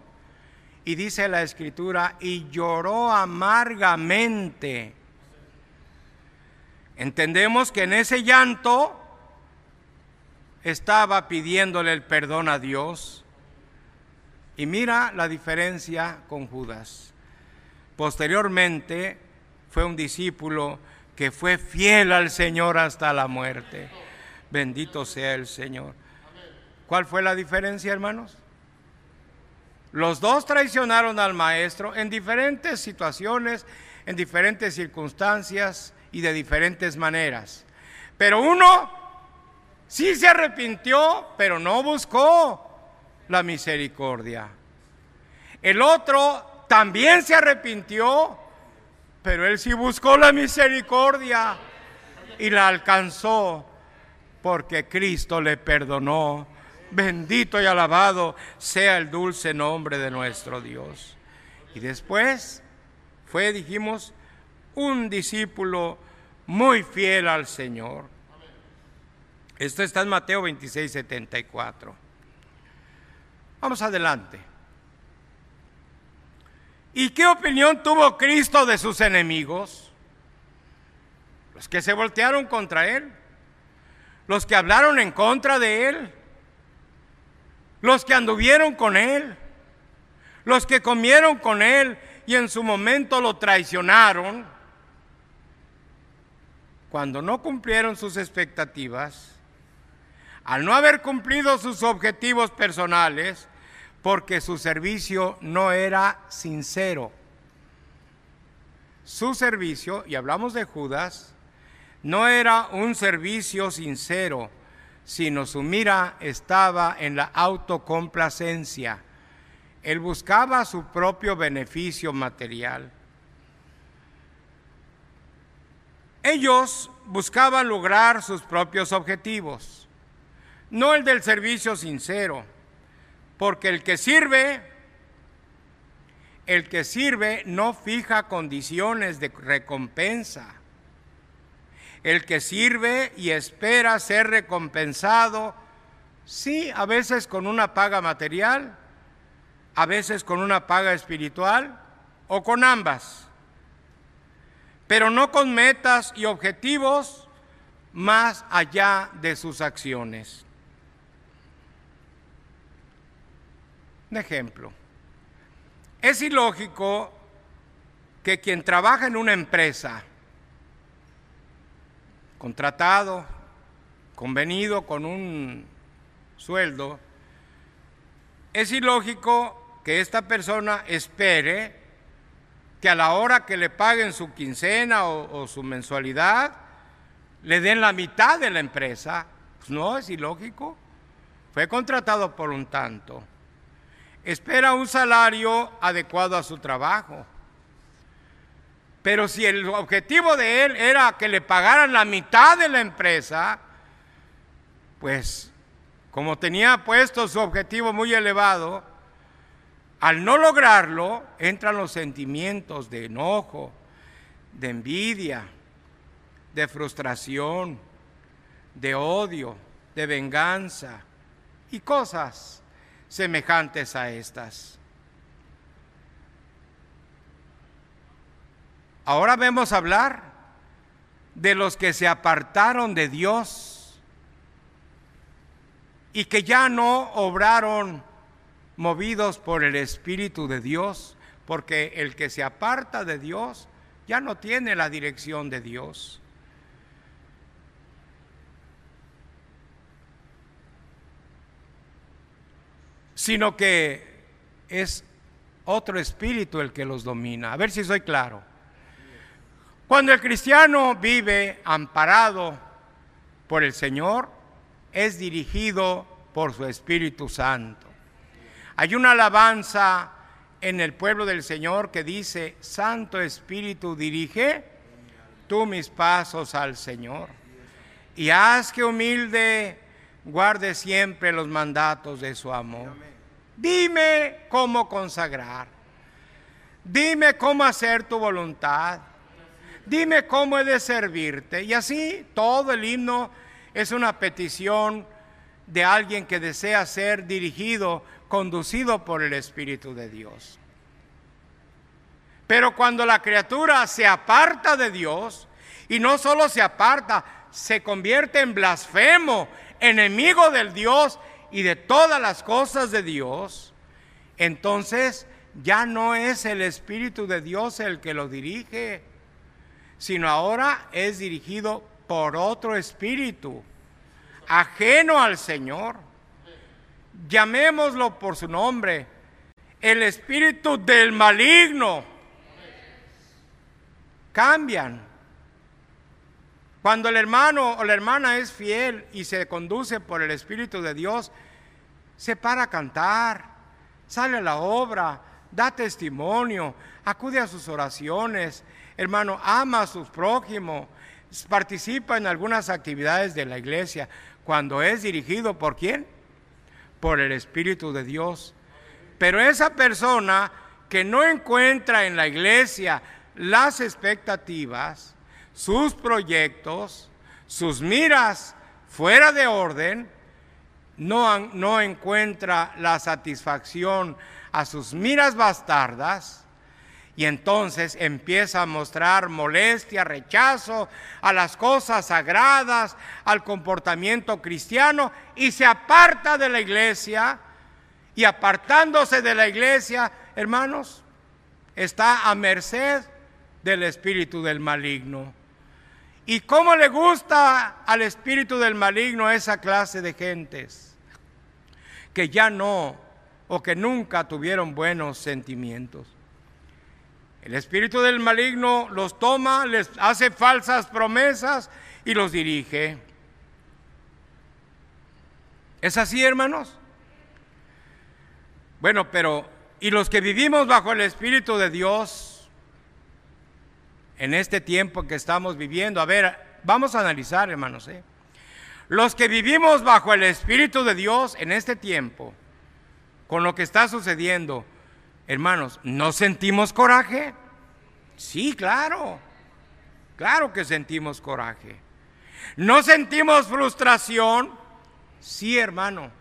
Y dice la escritura, y lloró amargamente. Entendemos que en ese llanto estaba pidiéndole el perdón a Dios. Y mira la diferencia con Judas. Posteriormente fue un discípulo que fue fiel al Señor hasta la muerte. Bendito sea el Señor. ¿Cuál fue la diferencia, hermanos? Los dos traicionaron al maestro en diferentes situaciones, en diferentes circunstancias y de diferentes maneras. Pero uno sí se arrepintió, pero no buscó la misericordia. El otro también se arrepintió, pero él sí buscó la misericordia y la alcanzó porque Cristo le perdonó. Bendito y alabado sea el dulce nombre de nuestro Dios. Y después fue, dijimos, un discípulo muy fiel al Señor. Esto está en Mateo 26, 74. Vamos adelante. ¿Y qué opinión tuvo Cristo de sus enemigos? Los que se voltearon contra Él, los que hablaron en contra de Él, los que anduvieron con Él, los que comieron con Él y en su momento lo traicionaron, cuando no cumplieron sus expectativas, al no haber cumplido sus objetivos personales, porque su servicio no era sincero. Su servicio, y hablamos de Judas, no era un servicio sincero, sino su mira estaba en la autocomplacencia. Él buscaba su propio beneficio material. Ellos buscaban lograr sus propios objetivos, no el del servicio sincero. Porque el que sirve, el que sirve no fija condiciones de recompensa. El que sirve y espera ser recompensado, sí, a veces con una paga material, a veces con una paga espiritual o con ambas, pero no con metas y objetivos más allá de sus acciones. ejemplo. Es ilógico que quien trabaja en una empresa, contratado, convenido con un sueldo, es ilógico que esta persona espere que a la hora que le paguen su quincena o, su mensualidad, le den la mitad de la empresa. Pues no, es ilógico. Fue contratado por un tanto espera un salario adecuado a su trabajo. Pero si el objetivo de él era que le pagaran la mitad de la empresa, pues como tenía puesto su objetivo muy elevado, al no lograrlo entran los sentimientos de enojo, de envidia, de frustración, de odio, de venganza y cosas semejantes a estas. Ahora vemos hablar de los que se apartaron de Dios y que ya no obraron movidos por el Espíritu de Dios, porque el que se aparta de Dios ya no tiene la dirección de Dios. sino que es otro espíritu el que los domina. A ver si soy claro. Cuando el cristiano vive amparado por el Señor, es dirigido por su Espíritu Santo. Hay una alabanza en el pueblo del Señor que dice, Santo Espíritu, dirige tú mis pasos al Señor y haz que humilde guarde siempre los mandatos de su amor. Dime cómo consagrar. Dime cómo hacer tu voluntad. Dime cómo he de servirte. Y así todo el himno es una petición de alguien que desea ser dirigido, conducido por el Espíritu de Dios. Pero cuando la criatura se aparta de Dios, y no solo se aparta, se convierte en blasfemo, enemigo del Dios y de todas las cosas de Dios, entonces ya no es el Espíritu de Dios el que lo dirige, sino ahora es dirigido por otro espíritu, ajeno al Señor. Llamémoslo por su nombre, el espíritu del maligno. Cambian cuando el hermano o la hermana es fiel y se conduce por el Espíritu de Dios, se para a cantar, sale a la obra, da testimonio, acude a sus oraciones, hermano, ama a sus prójimos, participa en algunas actividades de la iglesia, cuando es dirigido por quién? Por el Espíritu de Dios. Pero esa persona que no encuentra en la iglesia las expectativas, sus proyectos, sus miras fuera de orden, no, no encuentra la satisfacción a sus miras bastardas y entonces empieza a mostrar molestia, rechazo a las cosas sagradas, al comportamiento cristiano y se aparta de la iglesia y apartándose de la iglesia, hermanos, está a merced del espíritu del maligno. ¿Y cómo le gusta al espíritu del maligno esa clase de gentes que ya no o que nunca tuvieron buenos sentimientos? El espíritu del maligno los toma, les hace falsas promesas y los dirige. ¿Es así, hermanos? Bueno, pero ¿y los que vivimos bajo el Espíritu de Dios? en este tiempo que estamos viviendo. A ver, vamos a analizar, hermanos. ¿eh? Los que vivimos bajo el Espíritu de Dios en este tiempo, con lo que está sucediendo, hermanos, ¿no sentimos coraje? Sí, claro. Claro que sentimos coraje. ¿No sentimos frustración? Sí, hermano.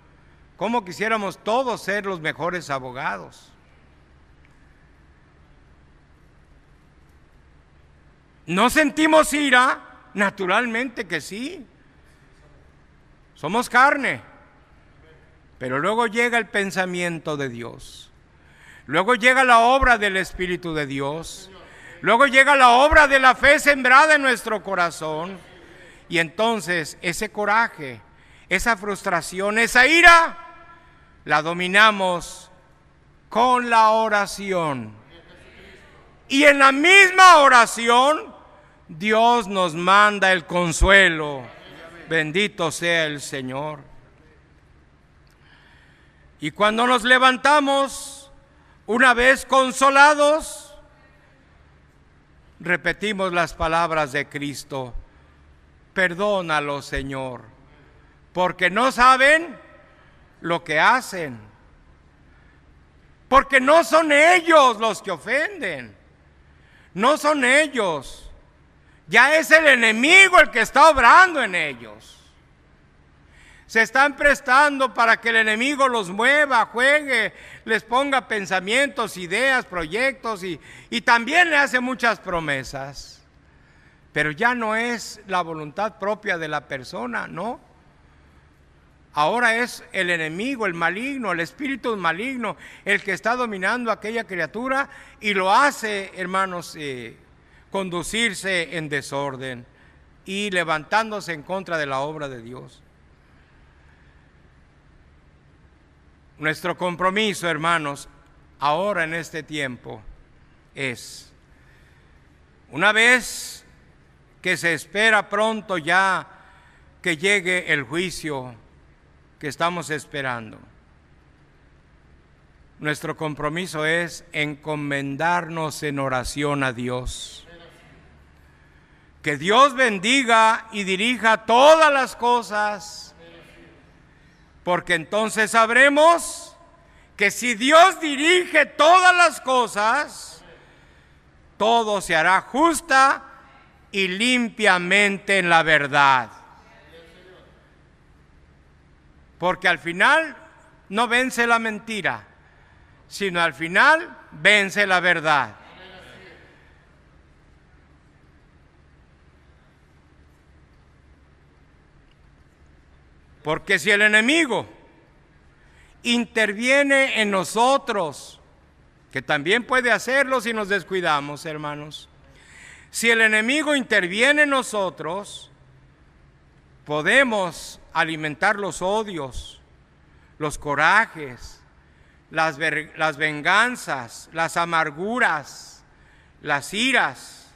¿Cómo quisiéramos todos ser los mejores abogados? ¿No sentimos ira? Naturalmente que sí. Somos carne. Pero luego llega el pensamiento de Dios. Luego llega la obra del Espíritu de Dios. Luego llega la obra de la fe sembrada en nuestro corazón. Y entonces ese coraje, esa frustración, esa ira, la dominamos con la oración. Y en la misma oración Dios nos manda el consuelo. Bendito sea el Señor. Y cuando nos levantamos, una vez consolados, repetimos las palabras de Cristo. Perdónalo, Señor, porque no saben lo que hacen. Porque no son ellos los que ofenden. No son ellos. Ya es el enemigo el que está obrando en ellos. Se están prestando para que el enemigo los mueva, juegue, les ponga pensamientos, ideas, proyectos y, y también le hace muchas promesas. Pero ya no es la voluntad propia de la persona, ¿no? Ahora es el enemigo, el maligno, el espíritu maligno, el que está dominando a aquella criatura y lo hace, hermanos, eh, conducirse en desorden y levantándose en contra de la obra de Dios. Nuestro compromiso, hermanos, ahora en este tiempo es, una vez que se espera pronto ya que llegue el juicio que estamos esperando, nuestro compromiso es encomendarnos en oración a Dios. Que Dios bendiga y dirija todas las cosas, porque entonces sabremos que si Dios dirige todas las cosas, todo se hará justa y limpiamente en la verdad. Porque al final no vence la mentira, sino al final vence la verdad. Porque si el enemigo interviene en nosotros, que también puede hacerlo si nos descuidamos, hermanos, si el enemigo interviene en nosotros, podemos alimentar los odios, los corajes, las, las venganzas, las amarguras, las iras.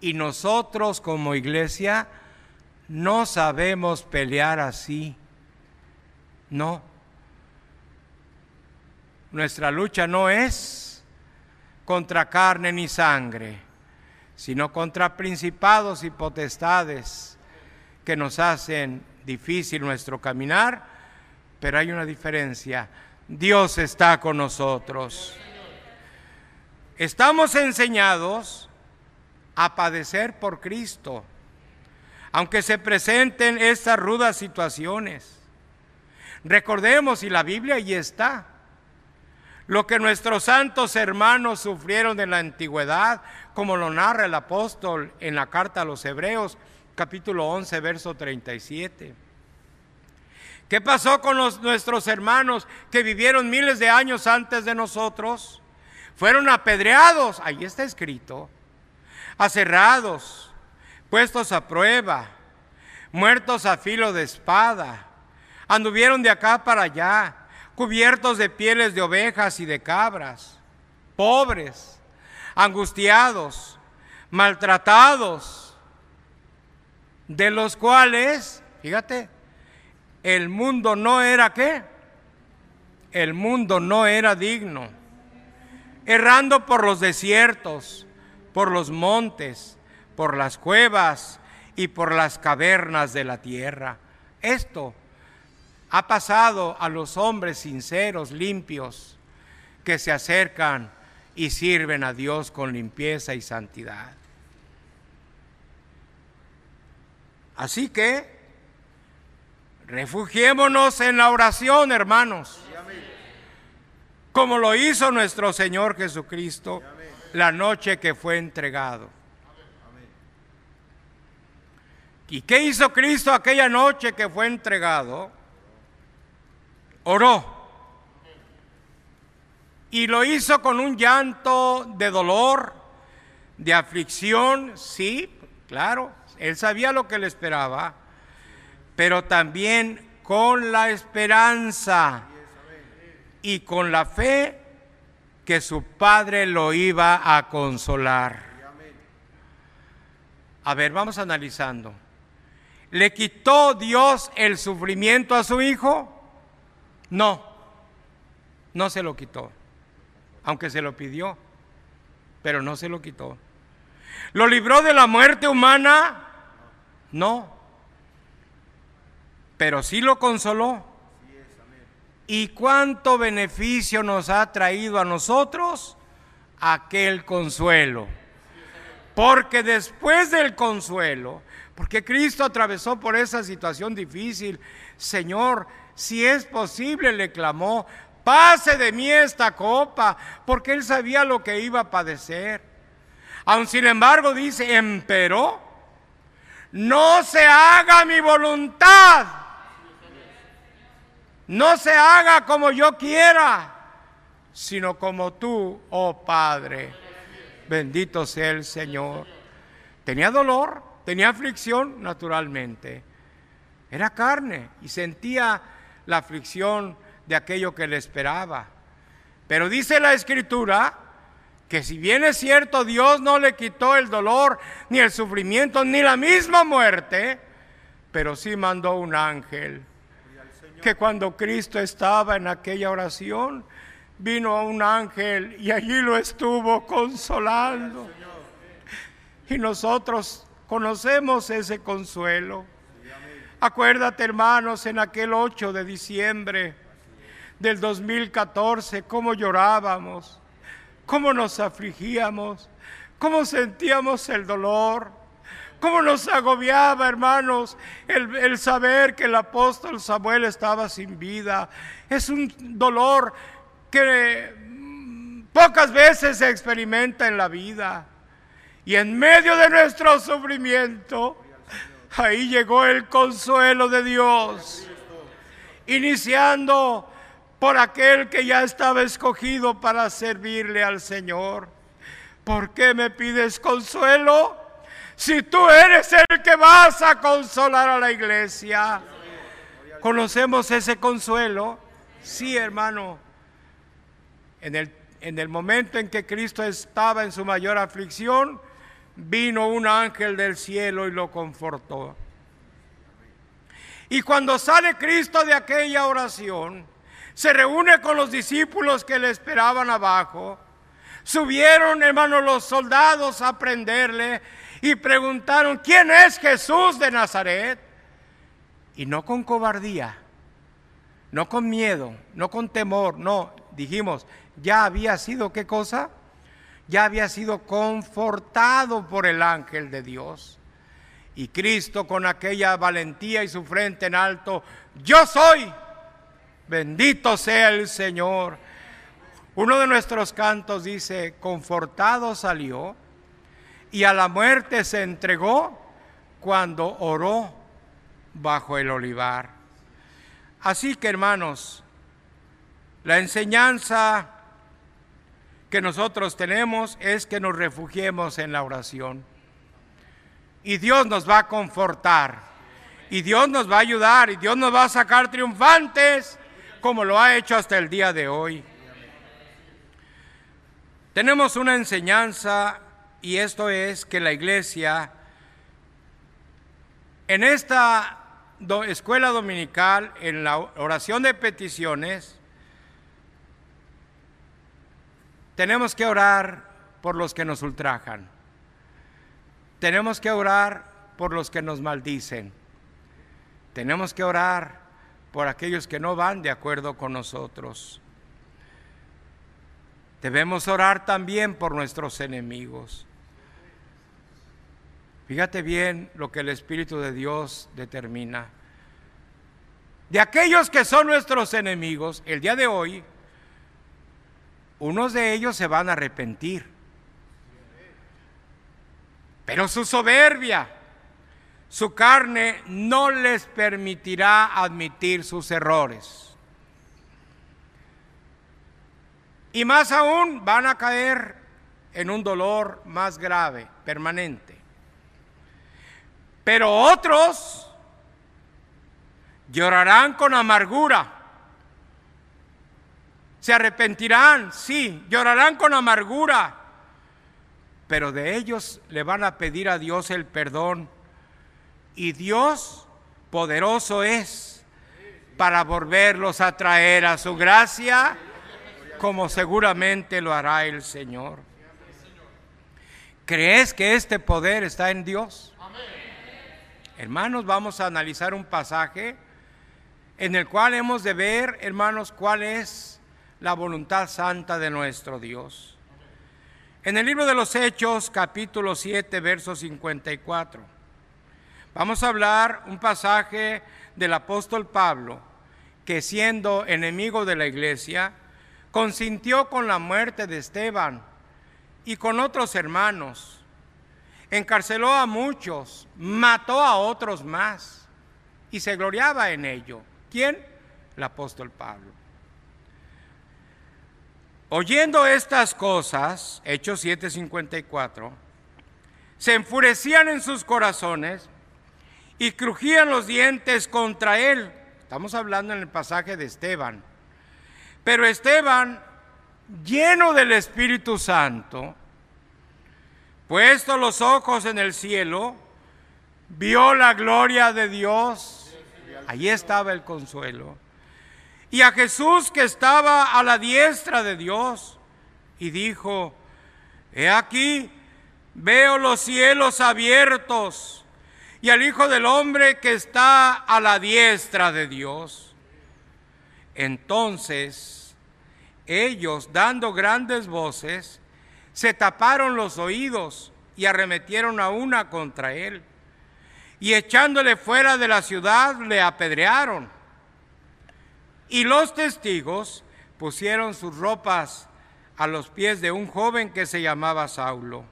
Y nosotros como iglesia no sabemos pelear así. No. Nuestra lucha no es contra carne ni sangre, sino contra principados y potestades que nos hacen difícil nuestro caminar, pero hay una diferencia. Dios está con nosotros. Estamos enseñados a padecer por Cristo aunque se presenten estas rudas situaciones. Recordemos, y la Biblia ahí está, lo que nuestros santos hermanos sufrieron en la antigüedad, como lo narra el apóstol en la carta a los Hebreos, capítulo 11, verso 37. ¿Qué pasó con nuestros hermanos que vivieron miles de años antes de nosotros? Fueron apedreados, ahí está escrito, aserrados, puestos a prueba, muertos a filo de espada, anduvieron de acá para allá, cubiertos de pieles de ovejas y de cabras, pobres, angustiados, maltratados, de los cuales, fíjate, el mundo no era qué? El mundo no era digno. Errando por los desiertos, por los montes, por las cuevas y por las cavernas de la tierra. Esto ha pasado a los hombres sinceros, limpios, que se acercan y sirven a Dios con limpieza y santidad. Así que refugiémonos en la oración, hermanos, como lo hizo nuestro Señor Jesucristo la noche que fue entregado. ¿Y qué hizo Cristo aquella noche que fue entregado? Oró. Y lo hizo con un llanto de dolor, de aflicción, sí, claro, él sabía lo que le esperaba, pero también con la esperanza y con la fe que su padre lo iba a consolar. A ver, vamos analizando. ¿Le quitó Dios el sufrimiento a su hijo? No, no se lo quitó, aunque se lo pidió, pero no se lo quitó. ¿Lo libró de la muerte humana? No, pero sí lo consoló. ¿Y cuánto beneficio nos ha traído a nosotros aquel consuelo? Porque después del consuelo, porque Cristo atravesó por esa situación difícil. Señor, si es posible, le clamó, pase de mí esta copa, porque él sabía lo que iba a padecer. Aun sin embargo dice, empero, no se haga mi voluntad, no se haga como yo quiera, sino como tú, oh Padre. Bendito sea el Señor. Tenía dolor, Tenía aflicción, naturalmente. Era carne y sentía la aflicción de aquello que le esperaba. Pero dice la escritura que si bien es cierto Dios no le quitó el dolor, ni el sufrimiento, ni la misma muerte, pero sí mandó un ángel que cuando Cristo estaba en aquella oración, vino un ángel y allí lo estuvo consolando. Y nosotros Conocemos ese consuelo. Acuérdate, hermanos, en aquel 8 de diciembre del 2014, cómo llorábamos, cómo nos afligíamos, cómo sentíamos el dolor, cómo nos agobiaba, hermanos, el, el, saber que el apóstol Samuel estaba sin vida. Es un dolor que mm, pocas veces se experimenta en la vida. Y en medio de nuestro sufrimiento, ahí llegó el consuelo de Dios, iniciando por aquel que ya estaba escogido para servirle al Señor. ¿Por qué me pides consuelo? Si tú eres el que vas a consolar a la iglesia. ¿Conocemos ese consuelo? Sí, hermano. En el, en el momento en que Cristo estaba en su mayor aflicción, vino un ángel del cielo y lo confortó. Y cuando sale Cristo de aquella oración, se reúne con los discípulos que le esperaban abajo. Subieron, hermanos, los soldados a prenderle y preguntaron, ¿quién es Jesús de Nazaret? Y no con cobardía, no con miedo, no con temor, no, dijimos, ya había sido qué cosa? Ya había sido confortado por el ángel de Dios. Y Cristo con aquella valentía y su frente en alto, yo soy, bendito sea el Señor. Uno de nuestros cantos dice, confortado salió y a la muerte se entregó cuando oró bajo el olivar. Así que hermanos, la enseñanza que nosotros tenemos es que nos refugiemos en la oración. Y Dios nos va a confortar. Y Dios nos va a ayudar. Y Dios nos va a sacar triunfantes como lo ha hecho hasta el día de hoy. Tenemos una enseñanza y esto es que la iglesia en esta escuela dominical, en la oración de peticiones, tenemos que orar por los que nos ultrajan. Tenemos que orar por los que nos maldicen. Tenemos que orar por aquellos que no van de acuerdo con nosotros. Debemos orar también por nuestros enemigos. Fíjate bien lo que el Espíritu de Dios determina. De aquellos que son nuestros enemigos, el día de hoy, unos de ellos se van a arrepentir. Pero su soberbia, su carne no les permitirá admitir sus errores. Y más aún van a caer en un dolor más grave, permanente. Pero otros llorarán con amargura. Se arrepentirán, sí, llorarán con amargura. Pero de ellos le van a pedir a Dios el perdón. Y Dios poderoso es para volverlos a traer a su gracia, como seguramente lo hará el Señor. ¿Crees que este poder está en Dios? Hermanos, vamos a analizar un pasaje en el cual hemos de ver, hermanos, cuál es la voluntad santa de nuestro Dios. En el libro de los Hechos, capítulo 7, verso 54, vamos a hablar un pasaje del apóstol Pablo, que siendo enemigo de la iglesia, consintió con la muerte de Esteban y con otros hermanos encarceló a muchos, mató a otros más y se gloriaba en ello. ¿Quién? El apóstol Pablo. Oyendo estas cosas, Hechos 7:54, se enfurecían en sus corazones y crujían los dientes contra él. Estamos hablando en el pasaje de Esteban. Pero Esteban, lleno del Espíritu Santo, Puesto los ojos en el cielo, vio la gloria de Dios. Allí estaba el consuelo. Y a Jesús que estaba a la diestra de Dios. Y dijo, he aquí, veo los cielos abiertos y al Hijo del Hombre que está a la diestra de Dios. Entonces ellos, dando grandes voces, se taparon los oídos y arremetieron a una contra él. Y echándole fuera de la ciudad le apedrearon. Y los testigos pusieron sus ropas a los pies de un joven que se llamaba Saulo.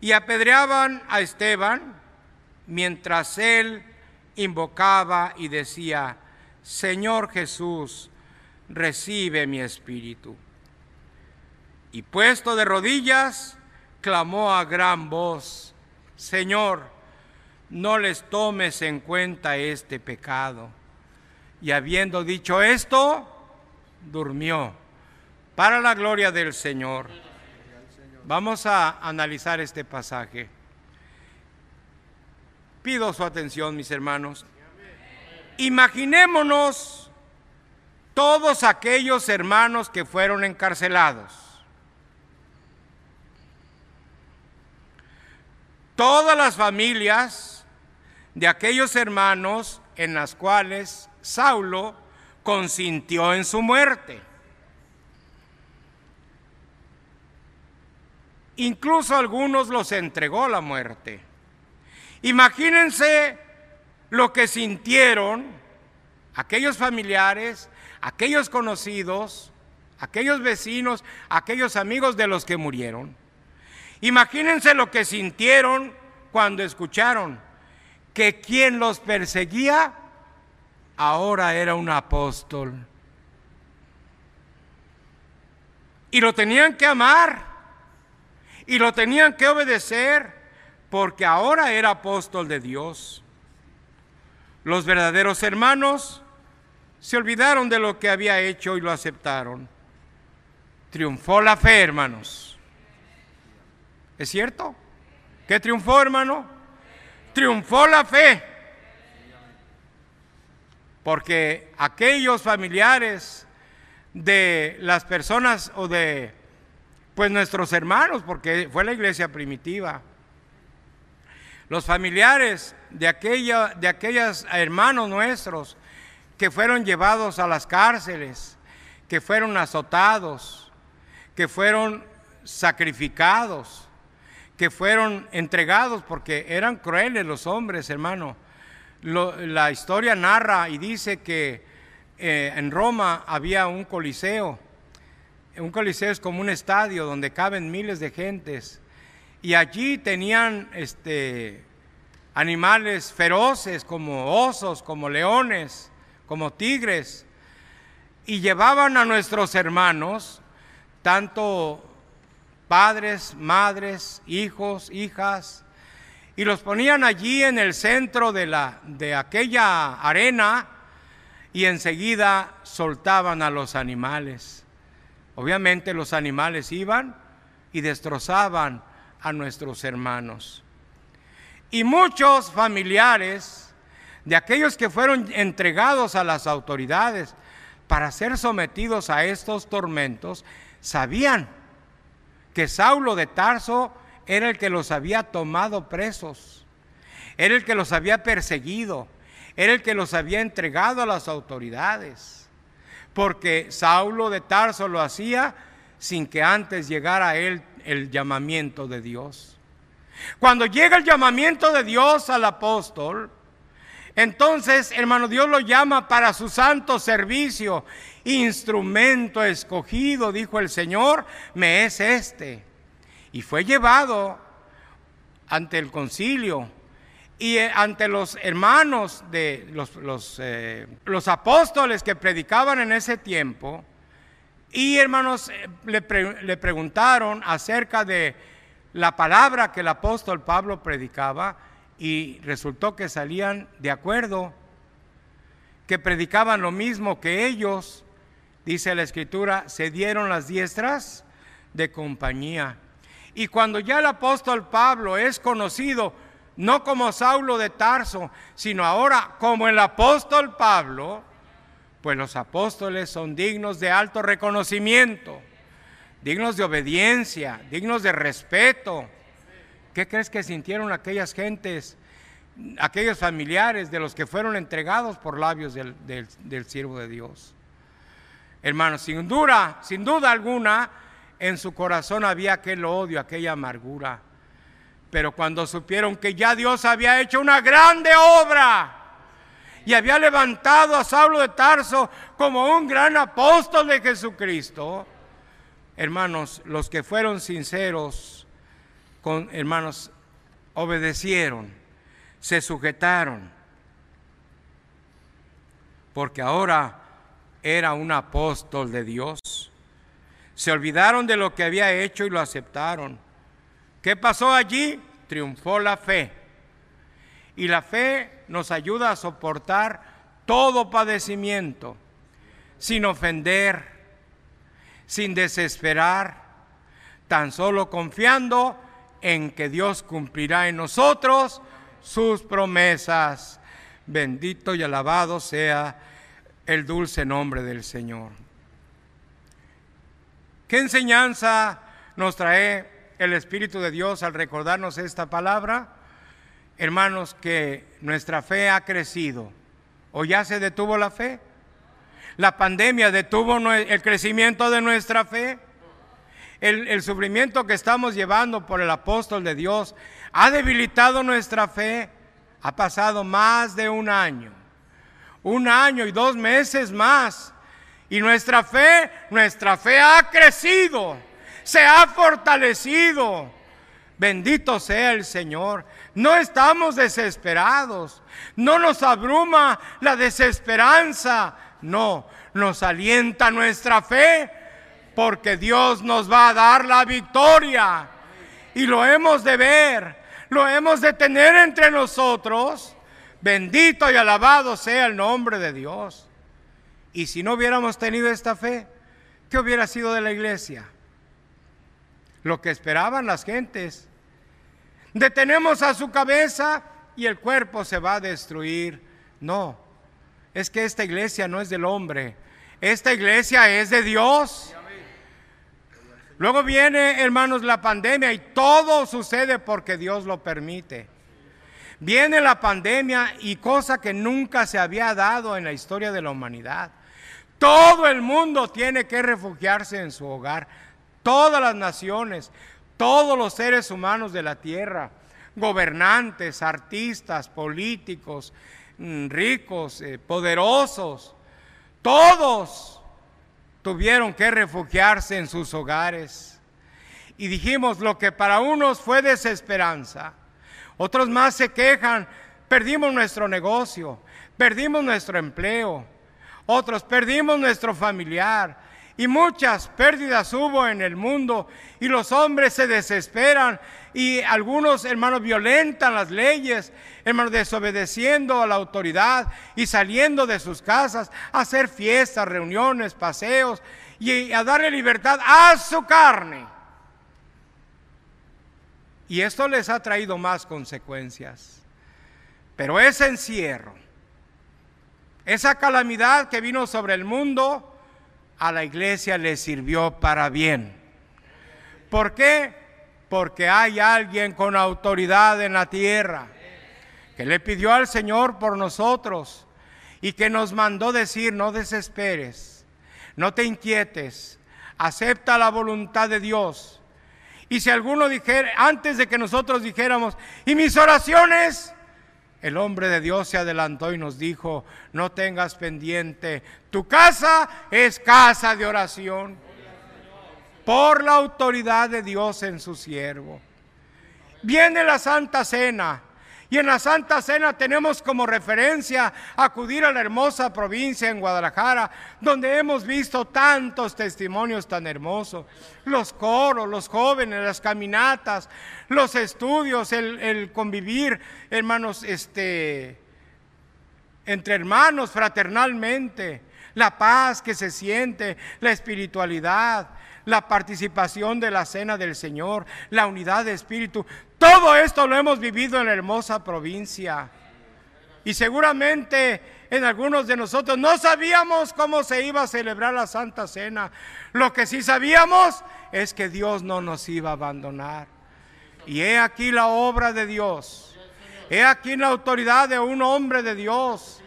Y apedreaban a Esteban mientras él invocaba y decía, Señor Jesús, recibe mi espíritu y puesto de rodillas, clamó a gran voz, Señor, no les tomes en cuenta este pecado. Y habiendo dicho esto, durmió. Para la gloria del Señor. Vamos a analizar este pasaje. Pido su atención, mis hermanos. Imaginémonos todos aquellos hermanos que fueron encarcelados todas las familias de aquellos hermanos en las cuales Saulo consintió en su muerte. Incluso algunos los entregó la muerte. Imagínense lo que sintieron aquellos familiares, aquellos conocidos, aquellos vecinos, aquellos amigos de los que murieron. Imagínense lo que sintieron cuando escucharon que quien los perseguía ahora era un apóstol. Y lo tenían que amar y lo tenían que obedecer porque ahora era apóstol de Dios. Los verdaderos hermanos se olvidaron de lo que había hecho y lo aceptaron. Triunfó la fe, hermanos. ¿Es cierto? ¿Qué triunfó, hermano? Triunfó la fe. Porque aquellos familiares de las personas o de pues nuestros hermanos, porque fue la iglesia primitiva, los familiares de, aquella, de aquellos hermanos nuestros que fueron llevados a las cárceles, que fueron azotados, que fueron sacrificados, que fueron entregados, porque eran crueles los hombres, hermano. la historia narra y dice que eh, en Roma había un coliseo. Un coliseo es como un estadio donde caben miles de gentes y allí tenían este, animales feroces como osos, como leones, como tigres, y llevaban a nuestros hermanos, tanto padres, madres, hijos, hijas, y los ponían allí en el centro de, la, de aquella arena y enseguida soltaban a los animales. Obviamente los animales iban y destrozaban a nuestros hermanos. Y muchos familiares de aquellos que fueron entregados a las autoridades para ser sometidos a estos tormentos, sabían que Saulo de Tarso era el que los había tomado presos, era el que los había perseguido, era el que los había entregado a las autoridades, porque Saulo de Tarso lo hacía sin que antes llegara a él el llamamiento de Dios. Cuando llega el llamamiento de Dios al apóstol, entonces, hermano, Dios lo llama para su santo servicio. Instrumento escogido, dijo el Señor, me es este. Y fue llevado ante el concilio y eh, ante los hermanos de los, eh, los apóstoles que predicaban en ese tiempo. Y hermanos, eh, le, le preguntaron acerca de la palabra que el apóstol Pablo predicaba y resultó que salían de acuerdo, que predicaban lo mismo que ellos, dice la escritura, se dieron las diestras de compañía. Y cuando ya el apóstol Pablo es conocido, no como Saulo de Tarso, sino ahora como el apóstol Pablo, pues los apóstoles son dignos de alto reconocimiento, dignos de obediencia, dignos de respeto. ¿Qué crees que sintieron aquellas gentes, aquellos familiares de los que fueron entregados por labios del, del siervo de Dios? Hermanos, sin duda, sin duda alguna, en su corazón había aquel odio, aquella amargura. Pero cuando supieron que ya Dios había hecho una grande obra, y había levantado a Saulo de Tarso como un gran apóstol de Jesucristo. Hermanos, los que fueron sinceros, con, hermanos, obedecieron, se sujetaron, porque ahora era un apóstol de Dios. Se olvidaron de lo que había hecho y lo aceptaron. ¿Qué pasó allí? Triunfó la fe. Y la fe nos ayuda a soportar todo padecimiento, sin ofender, sin desesperar, tan solo confiando en que Dios cumplirá en nosotros sus promesas. Bendito y alabado sea el dulce nombre del Señor. ¿Qué enseñanza nos trae el Espíritu de Dios al recordarnos esta palabra? hermanos, que nuestra fe ha crecido. ¿O ya se detuvo la fe? ¿La pandemia detuvo el crecimiento de nuestra fe? el, el sufrimiento que estamos llevando por el apóstol de Dios ha debilitado nuestra fe. Ha pasado más de un año, un año y dos meses más. Y nuestra fe, nuestra fe ha crecido, se ha fortalecido. Bendito sea el Señor. No estamos desesperados. No nos abruma la desesperanza. No, nos alienta nuestra fe porque Dios nos va a dar la victoria. Y lo hemos de ver, lo hemos de tener entre nosotros. Bendito y alabado sea el nombre de Dios. Y si no hubiéramos tenido esta fe, ¿qué hubiera sido de la iglesia? Lo que esperaban las gentes. Detenemos a su cabeza y el cuerpo se va a destruir. No, es que esta iglesia no es del hombre, esta iglesia es de Dios. Luego viene, hermanos, la pandemia y todo sucede porque Dios lo permite. Viene la pandemia y cosa que nunca se había dado en la historia de la humanidad. Todo el mundo tiene que refugiarse en su hogar. Todas las naciones, todos los seres humanos de la tierra, gobernantes, artistas, políticos, mm, ricos, eh, poderosos, todos tuvieron que refugiarse en sus hogares. Y dijimos, lo que para unos fue desesperanza, otros más se quejan, perdimos nuestro negocio, perdimos nuestro empleo, otros perdimos nuestro familiar y muchas pérdidas hubo en el mundo y los hombres se desesperan y algunos hermanos violentan las leyes, hermanos desobedeciendo a la autoridad y saliendo de sus casas a hacer fiestas, reuniones, paseos y a darle libertad a su carne. Y esto les ha traído más consecuencias. Pero ese encierro, esa calamidad que vino sobre el mundo, a la iglesia le sirvió para bien. ¿Por qué? Porque hay alguien con autoridad en la tierra que le pidió al Señor por nosotros y que nos mandó decir, no desesperes, no te inquietes, acepta la voluntad de Dios. Y si alguno dijera, antes de que nosotros dijéramos, ¿y mis oraciones? El hombre de Dios se adelantó y nos dijo, no tengas pendiente, tu casa es casa de oración por la autoridad de Dios en su siervo. Viene la Santa Cena y en la Santa Cena tenemos como referencia acudir a la hermosa provincia en Guadalajara, donde hemos visto tantos testimonios tan hermosos. Los coros, los jóvenes, las caminatas, los estudios, el, convivir, hermanos, este, entre hermanos fraternalmente, la paz que se siente, la espiritualidad, la participación de la cena del Señor, la unidad de espíritu. Todo esto lo hemos vivido en la hermosa provincia. Y seguramente en algunos de nosotros no sabíamos cómo se iba a celebrar la Santa Cena. Lo que sí sabíamos es que Dios no nos iba a abandonar. Y he aquí la obra de Dios. He aquí la autoridad de un hombre de Dios.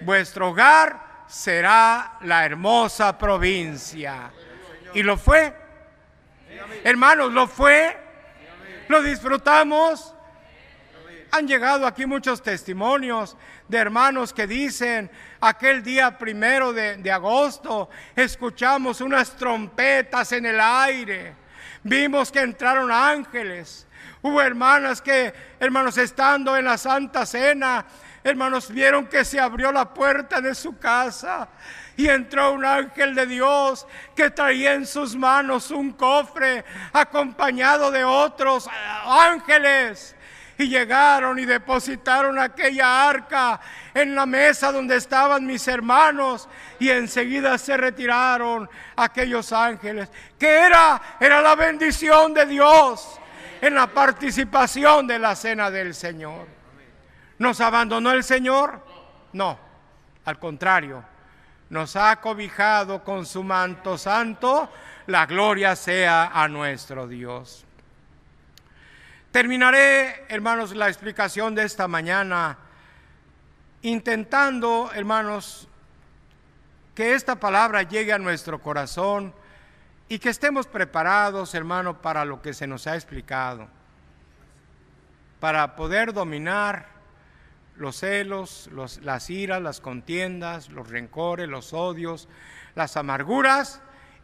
Vuestro hogar será la hermosa provincia. Y lo fue. Hermanos, lo fue lo disfrutamos. Han llegado aquí muchos testimonios de hermanos que dicen, aquel día primero de, de, agosto, escuchamos unas trompetas en el aire, vimos que entraron ángeles, hubo hermanas que, hermanos, estando en la Santa Cena, hermanos, vieron que se abrió la puerta de su casa y entró un ángel de Dios que traía en sus manos un cofre acompañado de otros ángeles. Y llegaron y depositaron aquella arca en la mesa donde estaban mis hermanos. Y enseguida se retiraron aquellos ángeles. que era? Era la bendición de Dios en la participación de la cena del Señor. ¿Nos abandonó el Señor? No, al contrario nos ha cobijado con su manto santo, la gloria sea a nuestro Dios. Terminaré, hermanos, la explicación de esta mañana intentando, hermanos, que esta palabra llegue a nuestro corazón y que estemos preparados, hermano, para lo que se nos ha explicado, para poder dominar los celos, las iras, las contiendas, los rencores, los odios, las amarguras,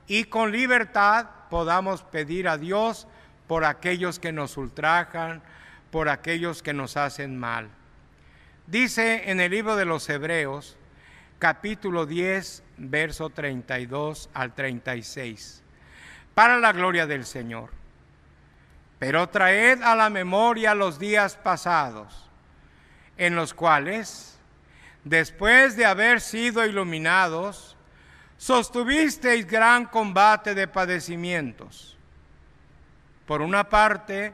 y con libertad podamos pedir a Dios por aquellos que nos ultrajan, por aquellos que nos hacen mal. Dice en el libro de los Hebreos, capítulo 10, verso 32 al 36, para la gloria del Señor. Pero traed a la memoria los días pasados, en los cuales, después de haber sido iluminados, sostuvisteis gran combate de padecimientos. Por una parte,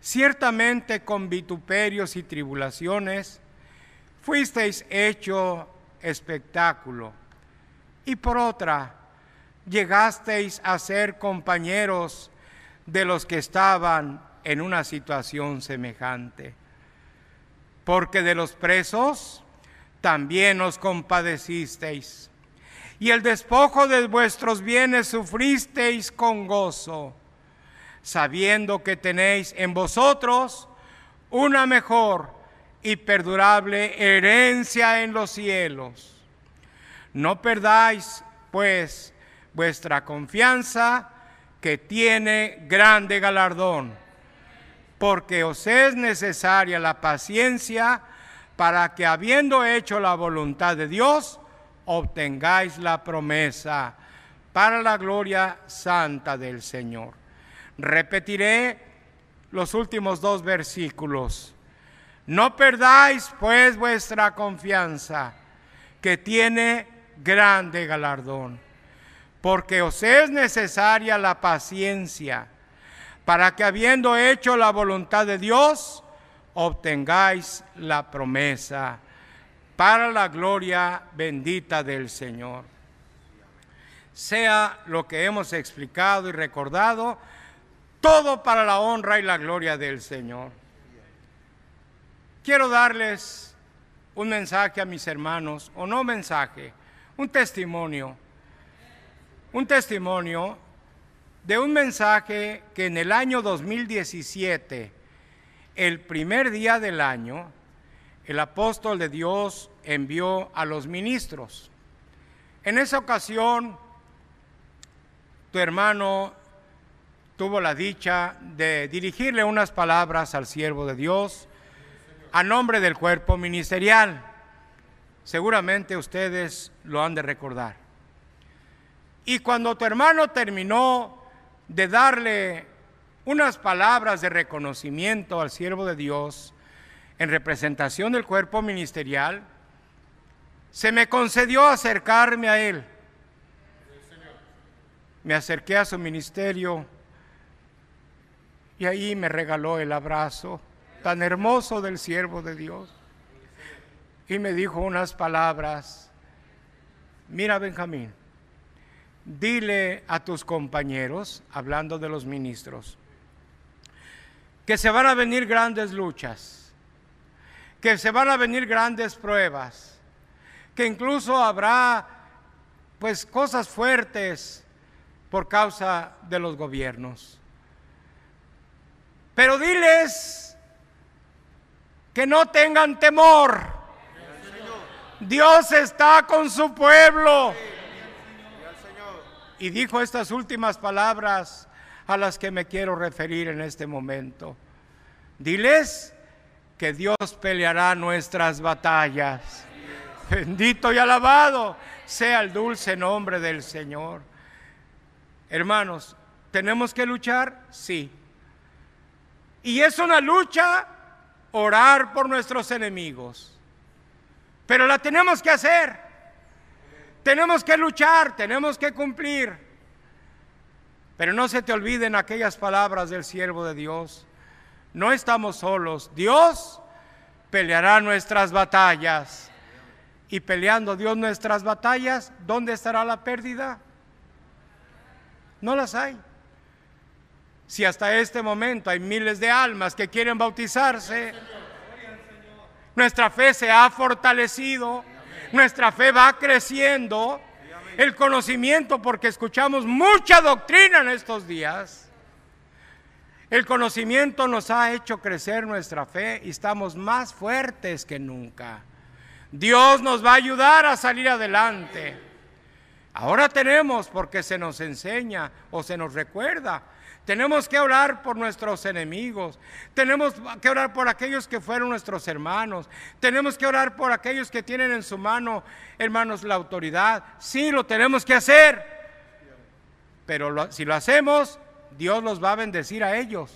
ciertamente con vituperios y tribulaciones, fuisteis hecho espectáculo. Y por otra, llegasteis a ser compañeros de los que estaban en una situación semejante. Porque de los presos también os compadecisteis, y el despojo de vuestros bienes sufristeis con gozo, sabiendo que tenéis en vosotros una mejor y perdurable herencia en los cielos. No perdáis, pues, vuestra confianza, que tiene grande galardón, porque os es necesaria la paciencia para que, habiendo hecho la voluntad de Dios, obtengáis la promesa para la gloria santa del Señor. Repetiré los últimos dos versículos. No perdáis pues vuestra confianza, que tiene grande galardón, porque os es necesaria la paciencia, para que habiendo hecho la voluntad de Dios, obtengáis la promesa para la gloria bendita del Señor. Sea lo que hemos explicado y recordado, todo para la honra y la gloria del Señor. Quiero darles un mensaje a mis hermanos, o no mensaje, un testimonio, un testimonio de un mensaje que en el año 2017, el primer día del año, el apóstol de Dios envió a los ministros. En esa ocasión, tu hermano tuvo la dicha de dirigirle unas palabras al siervo de Dios, a nombre del cuerpo ministerial. Seguramente ustedes lo han de recordar. Y cuando tu hermano terminó de darle unas palabras de reconocimiento al siervo de Dios en representación del cuerpo ministerial, se me concedió acercarme a él. Me acerqué a su ministerio y ahí me regaló el abrazo tan hermoso del siervo de Dios. Y me dijo unas palabras, mira Benjamín, dile a tus compañeros, hablando de los ministros, que se van a venir grandes luchas, que se van a venir grandes pruebas, que incluso habrá pues cosas fuertes por causa de los gobiernos. Pero diles que no tengan temor. Dios está con su pueblo. Y dijo estas últimas palabras a las que me quiero referir en este momento. Diles que Dios peleará nuestras batallas. Bendito y alabado sea el dulce nombre del Señor. Hermanos, ¿tenemos que luchar? Sí. Y es una lucha orar por nuestros enemigos. Pero la tenemos que hacer. Tenemos que luchar, tenemos que cumplir. Pero no se te olviden aquellas palabras del siervo de Dios. No estamos solos. Dios peleará nuestras batallas. Y peleando Dios nuestras batallas, ¿dónde estará la pérdida? No las hay. Si hasta este momento hay miles de almas que quieren bautizarse, nuestra fe se ha fortalecido, nuestra fe va creciendo El conocimiento, porque escuchamos mucha doctrina en estos días. El conocimiento nos ha hecho crecer nuestra fe y estamos más fuertes que nunca. Dios nos va a ayudar a salir adelante. Ahora tenemos, porque se nos enseña o se nos recuerda, tenemos que orar por nuestros enemigos. Tenemos que orar por aquellos que fueron nuestros hermanos. Tenemos que orar por aquellos que tienen en su mano, hermanos, la autoridad. Sí, lo tenemos que hacer. Pero si lo hacemos, Dios los va a bendecir a ellos.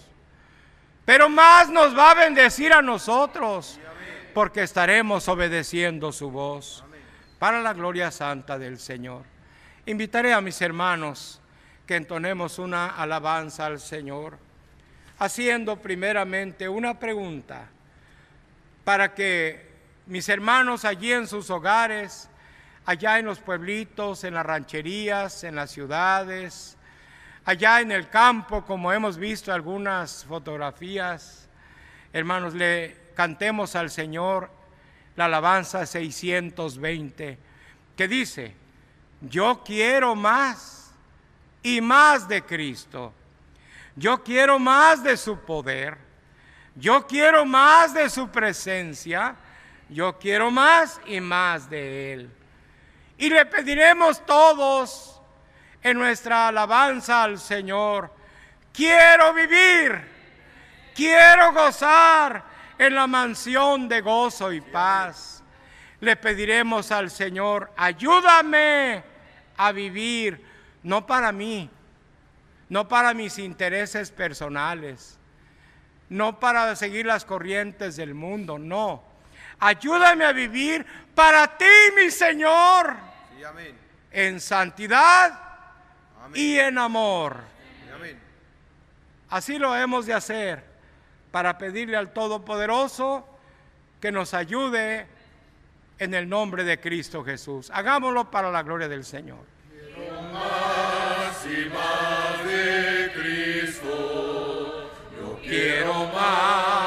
Pero más nos va a bendecir a nosotros. Porque estaremos obedeciendo su voz. Para la gloria santa del Señor. Invitaré a mis hermanos que entonemos una alabanza al Señor, haciendo primeramente una pregunta para que mis hermanos allí en sus hogares, allá en los pueblitos, en las rancherías, en las ciudades, allá en el campo, como hemos visto algunas fotografías, hermanos, le cantemos al Señor la alabanza 620, que dice, yo quiero más y más de Cristo. Yo quiero más de su poder. Yo quiero más de su presencia. Yo quiero más y más de Él. Y le pediremos todos en nuestra alabanza al Señor. Quiero vivir. Quiero gozar en la mansión de gozo y paz. Le pediremos al Señor, ayúdame a vivir no para mí, no para mis intereses personales, no para seguir las corrientes del mundo, no. Ayúdame a vivir para ti, mi Señor, en santidad y en amor. Así lo hemos de hacer para pedirle al Todopoderoso que nos ayude en el nombre de Cristo Jesús. Hagámoslo para la gloria del Señor más de Cristo. Yo quiero más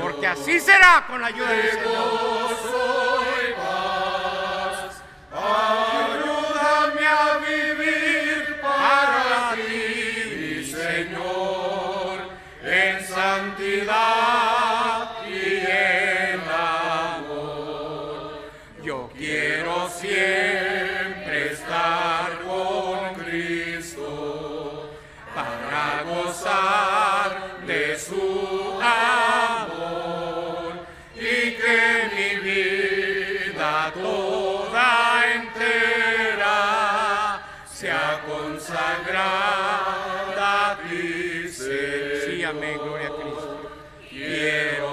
Porque así será con la ayuda del Señor. consagrada a ti, Sí, amén, gloria a Cristo. Quiero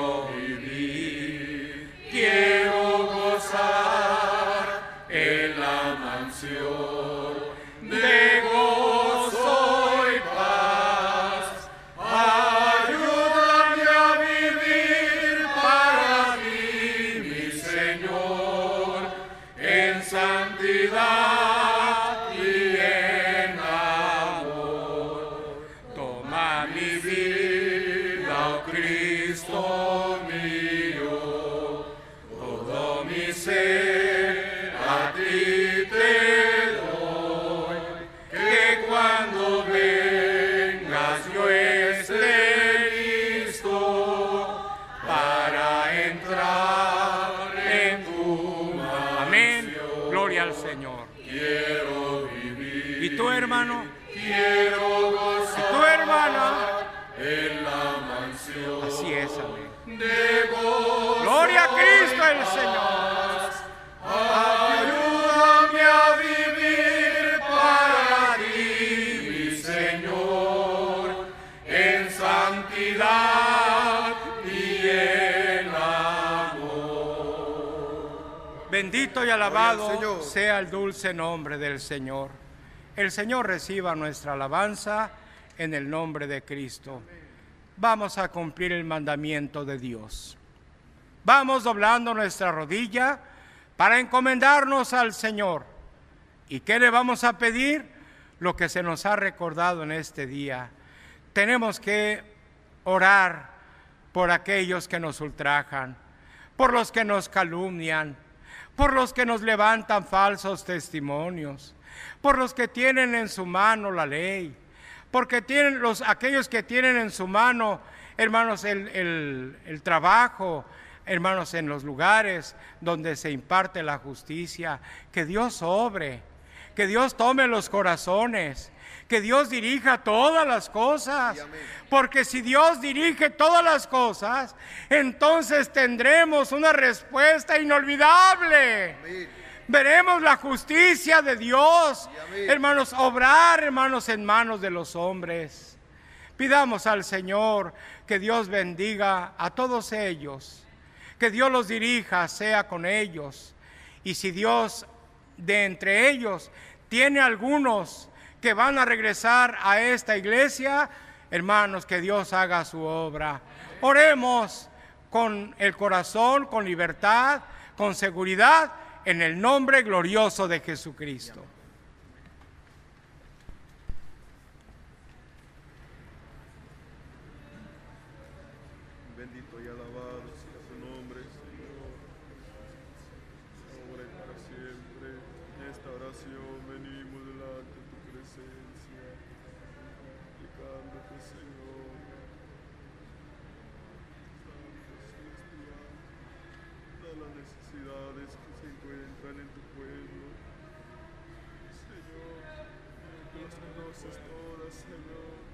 Bendito y alabado sea el dulce nombre del Señor. El Señor reciba nuestra alabanza en el nombre de Cristo. vamos a cumplir el mandamiento de Dios. Vamos doblando nuestra rodilla para encomendarnos al Señor. ¿Y qué le vamos a pedir? Lo que se nos ha recordado en este día. Tenemos que orar por aquellos que nos ultrajan, por los que nos calumnian, por los que nos levantan falsos testimonios, por los que tienen en su mano la ley, porque tienen los, aquellos que tienen en su mano, hermanos, el, el trabajo, hermanos, en los lugares donde se imparte la justicia, que Dios obre, que Dios tome los corazones, que Dios dirija todas las cosas. Porque si Dios dirige todas las cosas, entonces tendremos una respuesta inolvidable. Veremos la justicia de Dios, hermanos, obrar, hermanos, en manos de los hombres. Pidamos al Señor que Dios bendiga a todos ellos, que Dios los dirija, sea con ellos. Y si Dios de entre ellos tiene algunos que van a regresar a esta iglesia, hermanos, que Dios haga su obra. Oremos con el corazón, con libertad, con seguridad en el nombre glorioso de Jesucristo. Bendito y alabado sea tu nombre, Señor. Para siempre. En esta oración venimos delante presencia, Señor. Santo celestial, todas las necesidades que se encuentran en tu pueblo. Señor, que las conoces todas, Señor,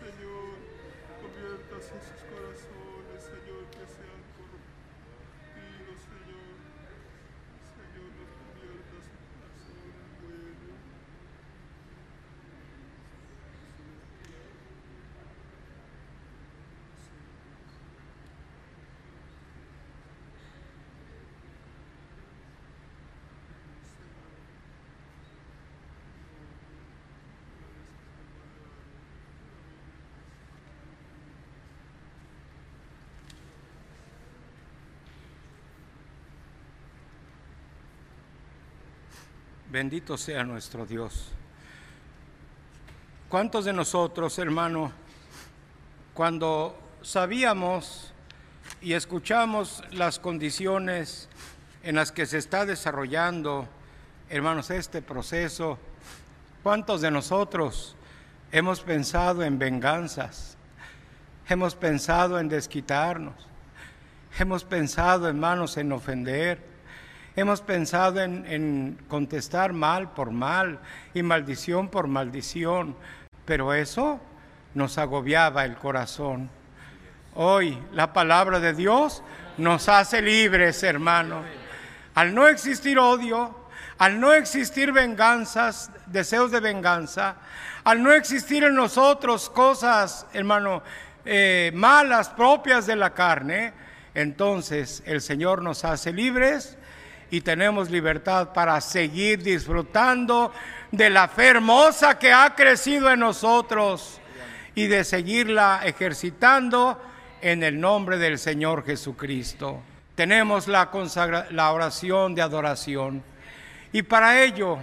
Señor, en sus corazones, Señor, que sean corrompidos. Señor, nos convierta su corazón en bueno. Bendito sea nuestro Dios. ¿Cuántos de nosotros, hermano, cuando sabíamos y escuchamos las condiciones en las que se está desarrollando, hermanos, este proceso, cuántos de nosotros hemos pensado en venganzas, hemos pensado en desquitarnos, hemos pensado, hermanos, en ofender? Hemos pensado en, contestar mal por mal y maldición por maldición, pero eso nos agobiaba el corazón. Hoy la palabra de Dios nos hace libres, hermano. Al no existir odio, al no existir venganzas, deseos de venganza, al no existir en nosotros cosas, hermano, eh, malas propias de la carne, entonces el Señor nos hace libres y tenemos libertad para seguir disfrutando de la fe hermosa que ha crecido en nosotros y de seguirla ejercitando en el nombre del Señor Jesucristo. Tenemos la, la oración de adoración y para ello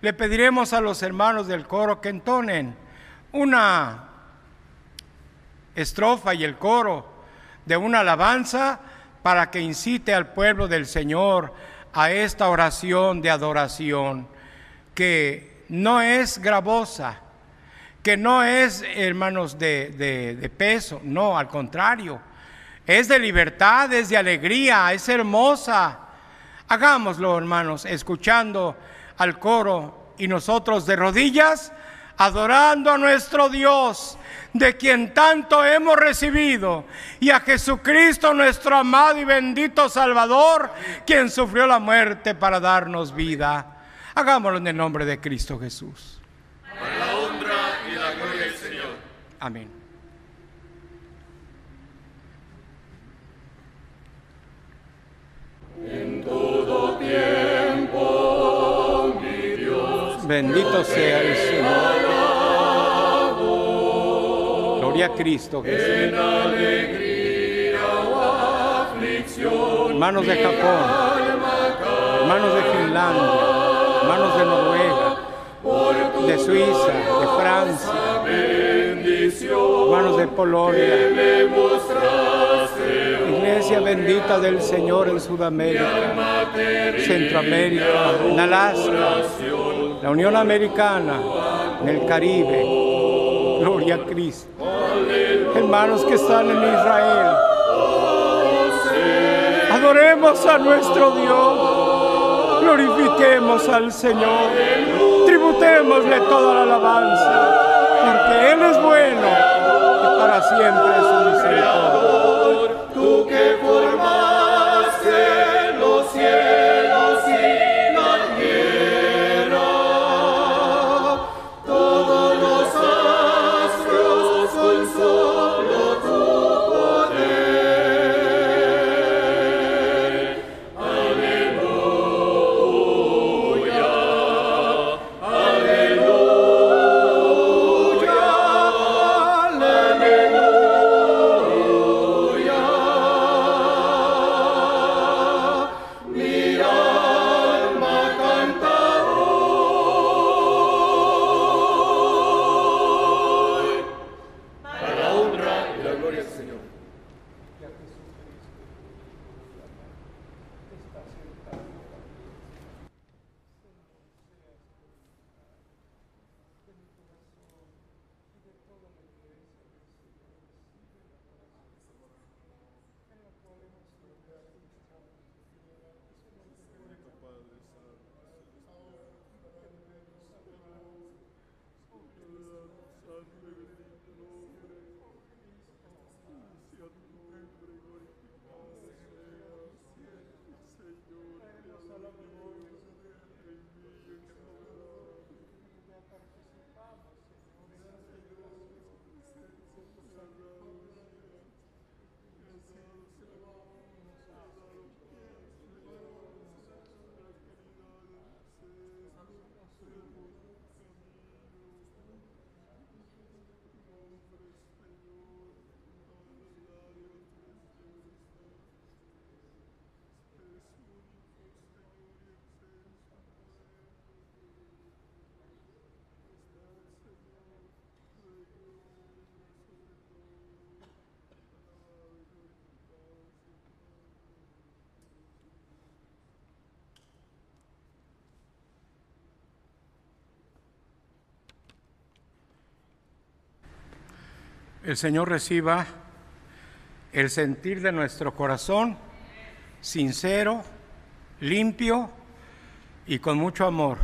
le pediremos a los hermanos del coro que entonen una estrofa y el coro de una alabanza para que incite al pueblo del Señor a esta oración de adoración. que no es gravosa, que no es, hermanos, de, de, de peso, no, al contrario, es de libertad, es de alegría, es hermosa. Hagámoslo, hermanos, escuchando al coro y nosotros de rodillas, adorando a nuestro Dios, de quien tanto hemos recibido, y a Jesucristo nuestro amado y bendito Salvador, quien sufrió la muerte para darnos vida. Hagámoslo en el nombre de Cristo Jesús. Para la honra y la. Amén. En todo tiempo, mi Dios, Bendito sea el Señor. Gloria a Cristo Jesús. en alegría o aflicción, Hermanos de Japón, hermanos de Finlandia, hermanos de Noruega, de Suiza, de Francia, hermanos de Polonia, mostraste Iglesia bendita del Señor en Sudamérica, Centroamérica, en Alaska, la Unión Americana, en el Caribe. Gloria a Cristo. Hermanos que están en Israel, adoremos a nuestro Dios, glorifiquemos al Señor, tributémosle toda la alabanza, porque Él es bueno y para siempre es su misericordia. El Señor reciba el sentir de nuestro corazón, sincero, limpio y con mucho amor.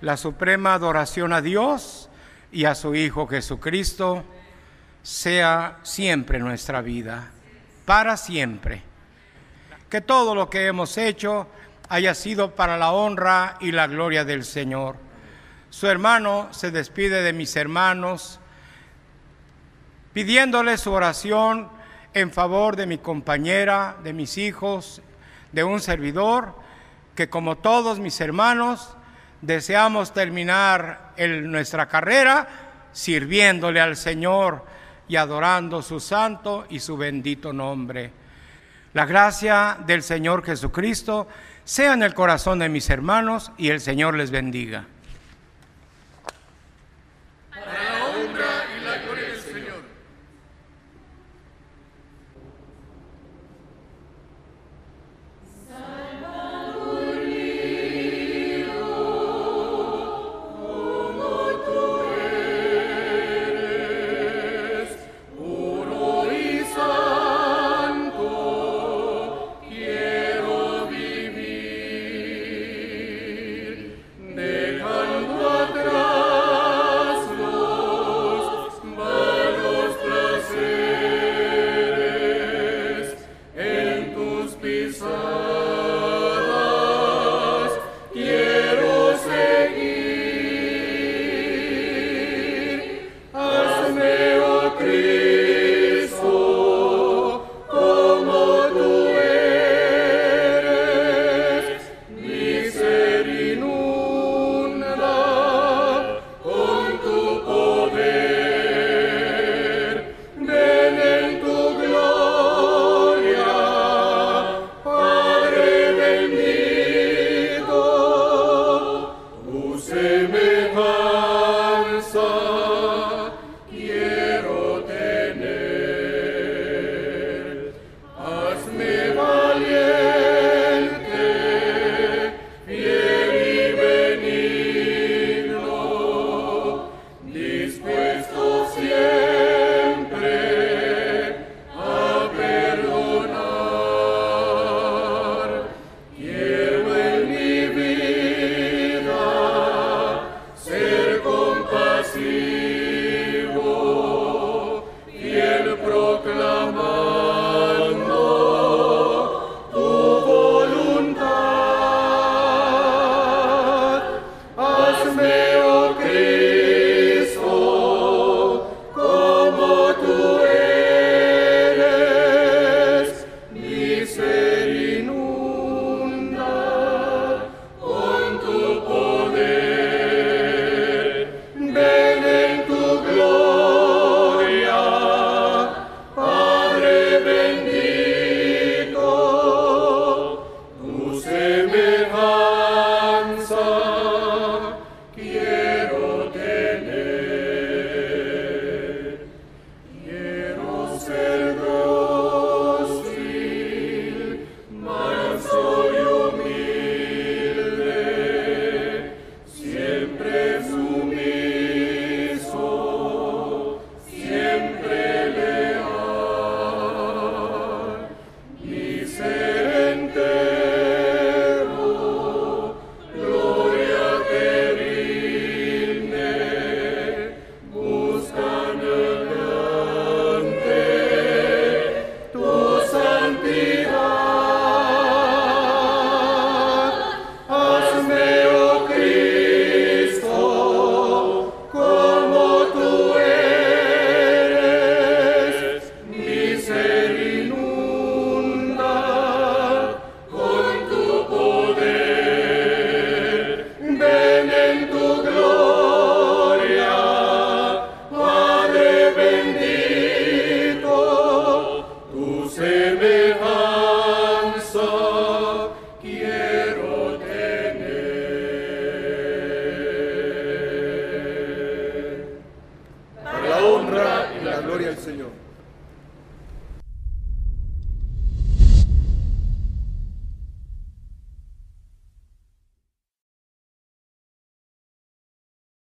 La suprema adoración a Dios y a su Hijo Jesucristo sea siempre nuestra vida, para siempre. Que todo lo que hemos hecho haya sido para la honra y la gloria del Señor. Su hermano se despide de mis hermanos pidiéndole su oración en favor de mi compañera, de mis hijos, de un servidor, que como todos mis hermanos deseamos terminar nuestra carrera sirviéndole al Señor y adorando su santo y su bendito nombre. La gracia del Señor Jesucristo sea en el corazón de mis hermanos y el Señor les bendiga.